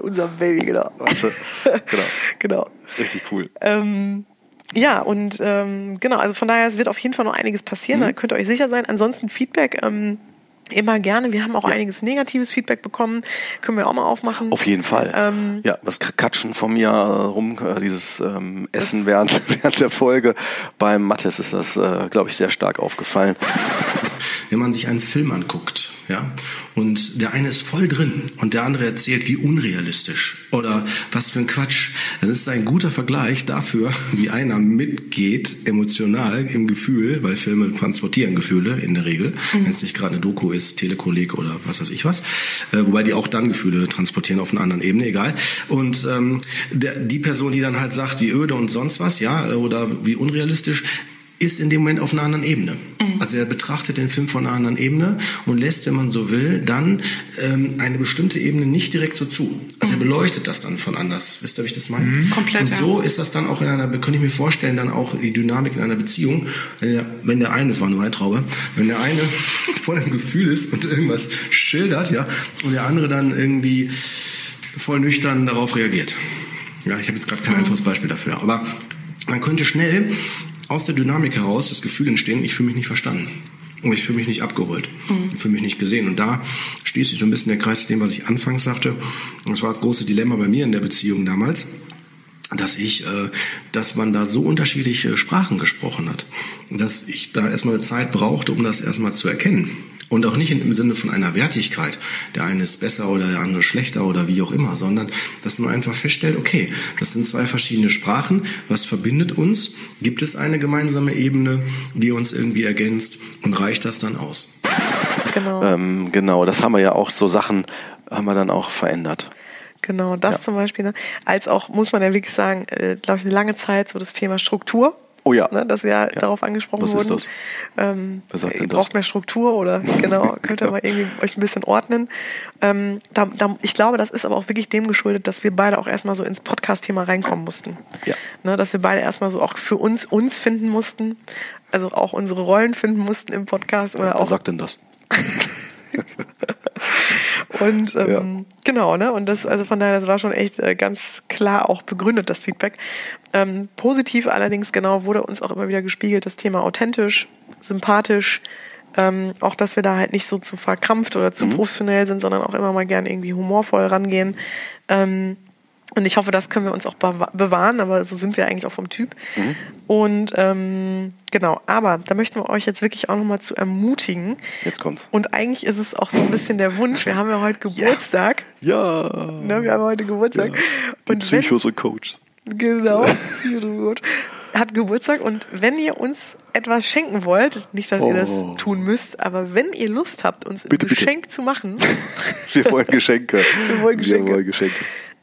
Unser Baby, genau. Weißt du? genau. genau. Richtig cool. Ähm, ja, und ähm, genau, also von daher, es wird auf jeden Fall noch einiges passieren, mhm. da könnt ihr euch sicher sein. Ansonsten Feedback. Ähm, Immer gerne. Wir haben auch ja. einiges negatives Feedback bekommen. Können wir auch mal aufmachen. Auf jeden Fall. Ähm, ja, das Katschen von mir äh, rum, äh, dieses ähm, Essen während, während der Folge. Beim Mattes ist das, äh, glaube ich, sehr stark aufgefallen. Wenn man sich einen Film anguckt, ja, und der eine ist voll drin und der andere erzählt, wie unrealistisch oder was für ein Quatsch, dann ist ein guter Vergleich dafür, wie einer mitgeht emotional im Gefühl, weil Filme transportieren Gefühle in der Regel, mhm. wenn es nicht gerade eine Doku ist, Telekolleg oder was weiß ich was, äh, wobei die auch dann Gefühle transportieren auf einer anderen Ebene, egal. Und ähm, der, die Person, die dann halt sagt, wie öde und sonst was, ja, oder wie unrealistisch, ist in dem Moment auf einer anderen Ebene. Mhm. Also er betrachtet den Film von einer anderen Ebene und lässt, wenn man so will, dann ähm, eine bestimmte Ebene nicht direkt so zu. Also mhm. er beleuchtet das dann von anders. Wisst ihr, wie ich das meine? Mhm. Komplett. Und so ja. ist das dann auch in einer, kann ich mir vorstellen, dann auch die Dynamik in einer Beziehung. Wenn der, wenn der eine, das war eine Weintraube, wenn der eine voll im Gefühl ist und irgendwas schildert, ja, und der andere dann irgendwie voll nüchtern darauf reagiert. Ja, ich habe jetzt gerade kein mhm. einfaches Beispiel dafür, aber man könnte schnell aus der Dynamik heraus das Gefühl entstehen, ich fühle mich nicht verstanden. Und ich fühle mich nicht abgeholt. Mhm. Ich fühle mich nicht gesehen. Und da schließt sich so ein bisschen der Kreis zu dem, was ich anfangs sagte. Das war das große Dilemma bei mir in der Beziehung damals. dass ich, äh, dass man da so unterschiedliche Sprachen gesprochen hat, dass ich da erstmal eine Zeit brauchte, um das erstmal zu erkennen. Und auch nicht im Sinne von einer Wertigkeit. Der eine ist besser oder der andere schlechter oder wie auch immer, sondern dass man einfach feststellt, okay, das sind zwei verschiedene Sprachen. Was verbindet uns? Gibt es eine gemeinsame Ebene, die uns irgendwie ergänzt? Und reicht das dann aus? Genau. Ähm, genau, das haben wir ja auch, so Sachen haben wir dann auch verändert. Genau, das ja. zum Beispiel. Ne? Als auch, muss man ja wirklich sagen, äh, glaube ich, eine lange Zeit so das Thema Struktur. Oh ja. Ne, dass wir ja. darauf angesprochen Was wurden. Ist das? Ähm, ihr braucht mehr Struktur oder genau, könnt ihr mal irgendwie euch ein bisschen ordnen. Ähm, da, da, ich glaube, das ist aber auch wirklich dem geschuldet, dass wir beide auch erstmal so ins Podcast-Thema reinkommen mussten. Ja. Ne, dass wir beide erstmal so auch für uns uns finden mussten, also auch unsere Rollen finden mussten im Podcast. Oder ja, auch, wer sagt denn das? Und ähm, ja. genau, ne? Und das, also von daher, das war schon echt äh, ganz klar auch begründet, das Feedback. Ähm, positiv allerdings, genau, wurde uns auch immer wieder gespiegelt, das Thema authentisch, sympathisch, ähm, auch, dass wir da halt nicht so zu verkrampft oder zu mhm. professionell sind, sondern auch immer mal gern irgendwie humorvoll rangehen. Ähm, und ich hoffe, das können wir uns auch bewahren, aber so sind wir eigentlich auch vom Typ. Mhm. Und ähm, genau, aber da möchten wir euch jetzt wirklich auch nochmal zu ermutigen. Jetzt kommt's. Und eigentlich ist es auch so ein bisschen der Wunsch. Wir haben ja heute Geburtstag. Ja. ja. Ne, wir haben heute Geburtstag. Ja. Die und Psychos wenn, und Coaches. Genau, Psychos hat Geburtstag und wenn ihr uns etwas schenken wollt, nicht, dass oh. ihr das oh. tun müsst, aber wenn ihr Lust habt, uns ein Geschenk bitte. zu machen. wir wollen Geschenke. Wir wollen Geschenke. Wir wollen Geschenke.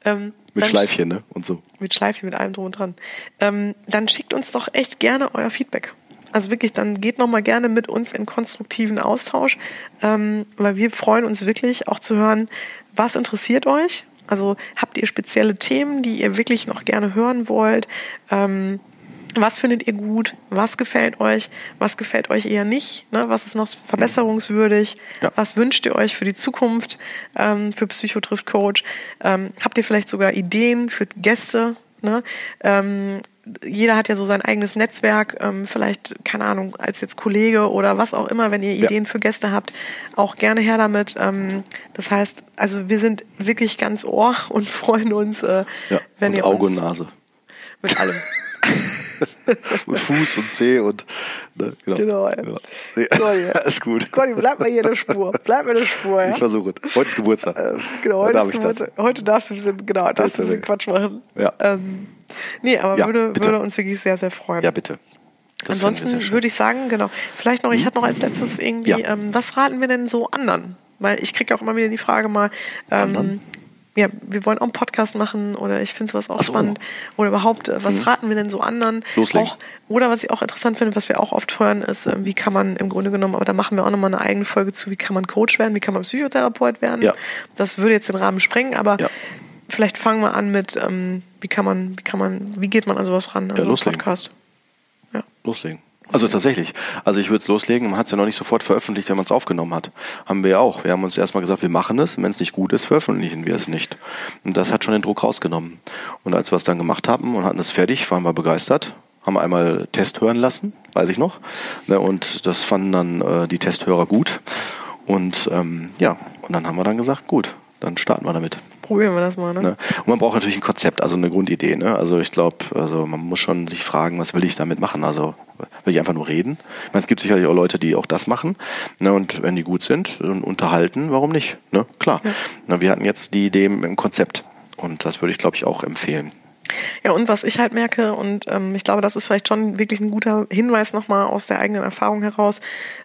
Ähm, mit Schleifchen, ne? Und so. Mit Schleifchen, mit allem drum und dran. Ähm, dann schickt uns doch echt gerne euer Feedback. Also wirklich, dann geht noch mal gerne mit uns in konstruktiven Austausch, ähm, weil wir freuen uns wirklich auch zu hören, was interessiert euch. Also habt ihr spezielle Themen, die ihr wirklich noch gerne hören wollt? Ähm, was findet ihr gut? Was gefällt euch? Was gefällt euch eher nicht? Ne? Was ist noch verbesserungswürdig? Ja. Was wünscht ihr euch für die Zukunft ähm, für Psychotrift Coach? Ähm, habt ihr vielleicht sogar Ideen für Gäste? Ne? Ähm, jeder hat ja so sein eigenes Netzwerk, ähm, vielleicht, keine Ahnung, als jetzt Kollege oder was auch immer, wenn ihr Ideen ja. für Gäste habt, auch gerne her damit. Ähm, das heißt, also wir sind wirklich ganz ohr und freuen uns, äh, ja, wenn und ihr Auge und Nase. mit allem. und Fuß und Zeh und ne, genau. genau ja. Ja. So, ja. ist gut. Conny, bleib mal hier in der Spur. Bleib mal in der Spur, ja? Ich versuche es. Heute ist Geburtstag. Äh, genau, heute, ist Geburtstag. heute darfst du ein bisschen, genau, darfst du ein bisschen Quatsch machen. Ja. Ähm, nee, aber ja, würde, würde uns wirklich sehr, sehr freuen. Ja, bitte. Das Ansonsten würde ich sagen, genau, vielleicht noch, ich hm? hatte noch als letztes irgendwie, ja. ähm, was raten wir denn so anderen? Weil ich kriege auch immer wieder die Frage mal, ähm, ja, wir wollen auch einen Podcast machen oder ich finde sowas auch so. spannend. Oder überhaupt, äh, was mhm. raten wir denn so anderen? Loslegen. Auch, oder was ich auch interessant finde, was wir auch oft hören, ist, äh, wie kann man im Grunde genommen, aber da machen wir auch nochmal eine eigene Folge zu, wie kann man Coach werden, wie kann man Psychotherapeut werden. Ja. Das würde jetzt den Rahmen sprengen, aber ja. vielleicht fangen wir an mit, ähm, wie kann man, wie kann man, wie geht man an sowas ran? Also ja, loslegen. Podcast. Ja. Loslegen. Also tatsächlich. Also ich würde es loslegen. Man hat es ja noch nicht sofort veröffentlicht, wenn man es aufgenommen hat. Haben wir ja auch. Wir haben uns erstmal gesagt, wir machen es. Wenn es nicht gut ist, veröffentlichen wir es nicht. Und das hat schon den Druck rausgenommen. Und als wir es dann gemacht haben und hatten es fertig, waren wir begeistert. Haben einmal Test hören lassen, weiß ich noch. Ne, und das fanden dann äh, die Testhörer gut. Und ähm, ja, und dann haben wir dann gesagt, gut, dann starten wir damit. Probieren wir das mal, ne? ne? Und man braucht natürlich ein Konzept, also eine Grundidee, ne? Also ich glaube, also man muss schon sich fragen, was will ich damit machen? Also will ich einfach nur reden? Ich meine, es gibt sicherlich auch Leute, die auch das machen. Ne? Und wenn die gut sind und unterhalten, warum nicht? Ne? Klar. Ja. Na, wir hatten jetzt die Idee im Konzept. Und das würde ich, glaube ich, auch empfehlen. Ja, und was ich halt merke, und ähm, ich glaube, das ist vielleicht schon wirklich ein guter Hinweis nochmal aus der eigenen Erfahrung heraus,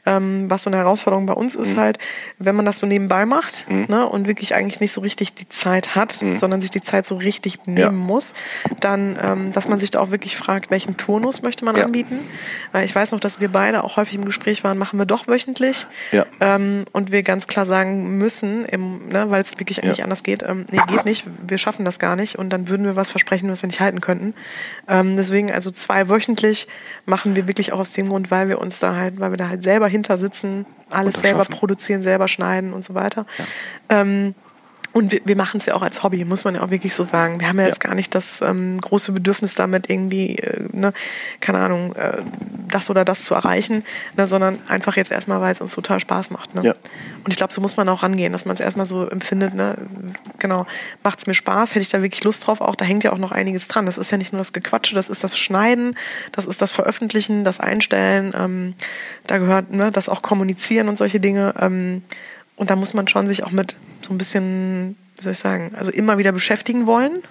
ähm, was so eine Herausforderung bei uns ist mhm. halt, wenn man das so nebenbei macht mhm. ne, und wirklich eigentlich nicht so richtig die Zeit hat, mhm. sondern sich die Zeit so richtig nehmen ja. muss, dann, ähm, dass man sich da auch wirklich fragt, welchen Turnus möchte man ja. anbieten. Weil ich weiß noch, dass wir beide auch häufig im Gespräch waren, machen wir doch wöchentlich. Ja. Ähm, und wir ganz klar sagen müssen, im, ne, weil es wirklich eigentlich anders geht, ähm, nee, geht nicht, wir schaffen das gar nicht und dann würden wir was versprechen, was wir nicht halten könnten. Ähm, deswegen also zwei wöchentlich machen wir wirklich auch aus dem Grund, weil wir uns da halt, weil wir da halt selber hinter sitzen, alles selber produzieren, selber schneiden und so weiter. Ja. Ähm, und wir, wir machen es ja auch als Hobby, muss man ja auch wirklich so sagen. Wir haben ja, ja. jetzt gar nicht das ähm, große Bedürfnis damit irgendwie, äh, ne, keine Ahnung, äh, das oder das zu erreichen, ne, sondern einfach jetzt erstmal, weil es uns total Spaß macht. Ne? Ja. Und ich glaube, so muss man auch rangehen, dass man es erstmal so empfindet, ne? genau, macht es mir Spaß, hätte ich da wirklich Lust drauf, auch da hängt ja auch noch einiges dran. Das ist ja nicht nur das Gequatsche, das ist das Schneiden, das ist das Veröffentlichen, das Einstellen, ähm, da gehört ne, das auch Kommunizieren und solche Dinge. Ähm, und da muss man schon sich auch mit so ein bisschen, wie soll ich sagen, also immer wieder beschäftigen wollen,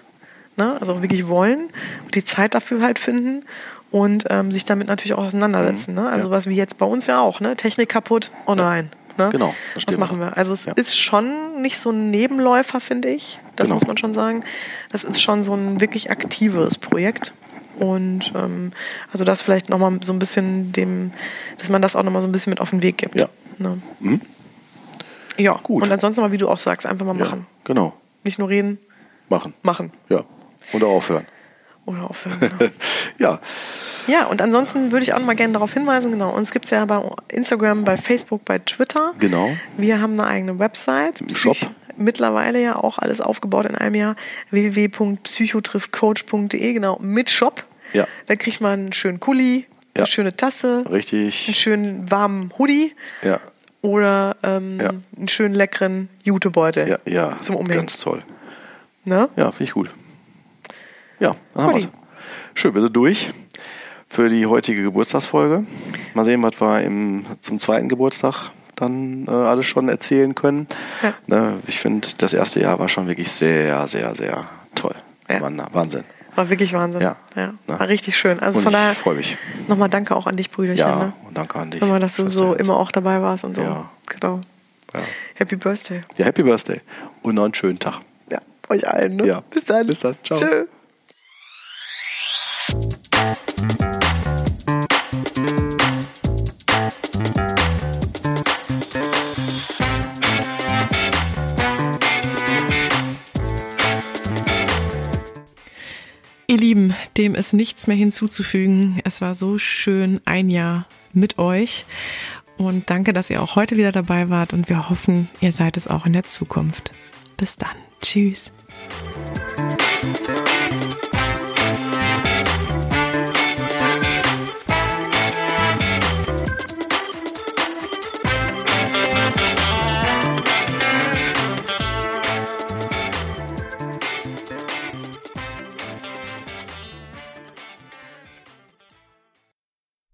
ne? also auch wirklich wollen und die Zeit dafür halt finden und ähm, sich damit natürlich auch auseinandersetzen. Ne? Also Ja. was wie jetzt bei uns ja auch, ne? Technik kaputt, oh nein. Ne? Genau, das Was machen wir? Also es Ja. ist schon nicht so ein Nebenläufer, finde ich. Das Genau. muss man schon sagen. Das ist schon so ein wirklich aktives Projekt. Und ähm, also das vielleicht nochmal so ein bisschen dem, dass man das auch nochmal so ein bisschen mit auf den Weg gibt. Ja. Ne? Mhm. Ja, Gut. Und ansonsten mal, wie du auch sagst, einfach mal Ja, machen. genau. Nicht nur reden, Machen. machen. Ja. Und auch aufhören. Oder aufhören. Genau. ja. ja, und ansonsten würde ich auch noch mal gerne darauf hinweisen, genau, uns gibt es ja bei Instagram, bei Facebook, bei Twitter. Genau. Wir haben eine eigene Website. Shop. Mittlerweile ja auch alles aufgebaut in einem Jahr. www.psychotriftcoach.de, genau, mit Shop. Ja. Da kriegt man einen schönen Kuli, eine Ja. schöne Tasse, einen Richtig. schönen warmen Hoodie Ja. Oder ähm, Ja. einen schönen leckeren Jutebeutel Ja, ja. zum Umhängen. Ganz toll. Ne? Ja, finde ich gut. Ja, dann haben Guti. wir's. Schön, wir sind durch für die heutige Geburtstagsfolge. Mal sehen, was wir im, zum zweiten Geburtstag dann äh, alles schon erzählen können. Ja. Ne, ich finde, das erste Jahr war schon wirklich sehr, sehr, sehr toll. Ja. Wahnsinn. War wirklich Wahnsinn. Ja. ja. War richtig schön. Also Und von ich daher freue mich. nochmal danke auch an dich, Brüderchen. Ja, Ne? und danke an dich. Nochmal, dass du so immer auch dabei warst und so. Ja. Genau. Ja. Happy Birthday. ja, Happy Birthday und noch einen schönen Tag. Ja, euch allen. Ne? Ja. Bis dann. Bis dann. Ciao. Tschö. Ihr Lieben, dem ist nichts mehr hinzuzufügen. Es war so schön ein Jahr mit euch. Und danke, dass ihr auch heute wieder dabei wart. Und wir hoffen, ihr seid es auch in der Zukunft. Bis dann. Tschüss.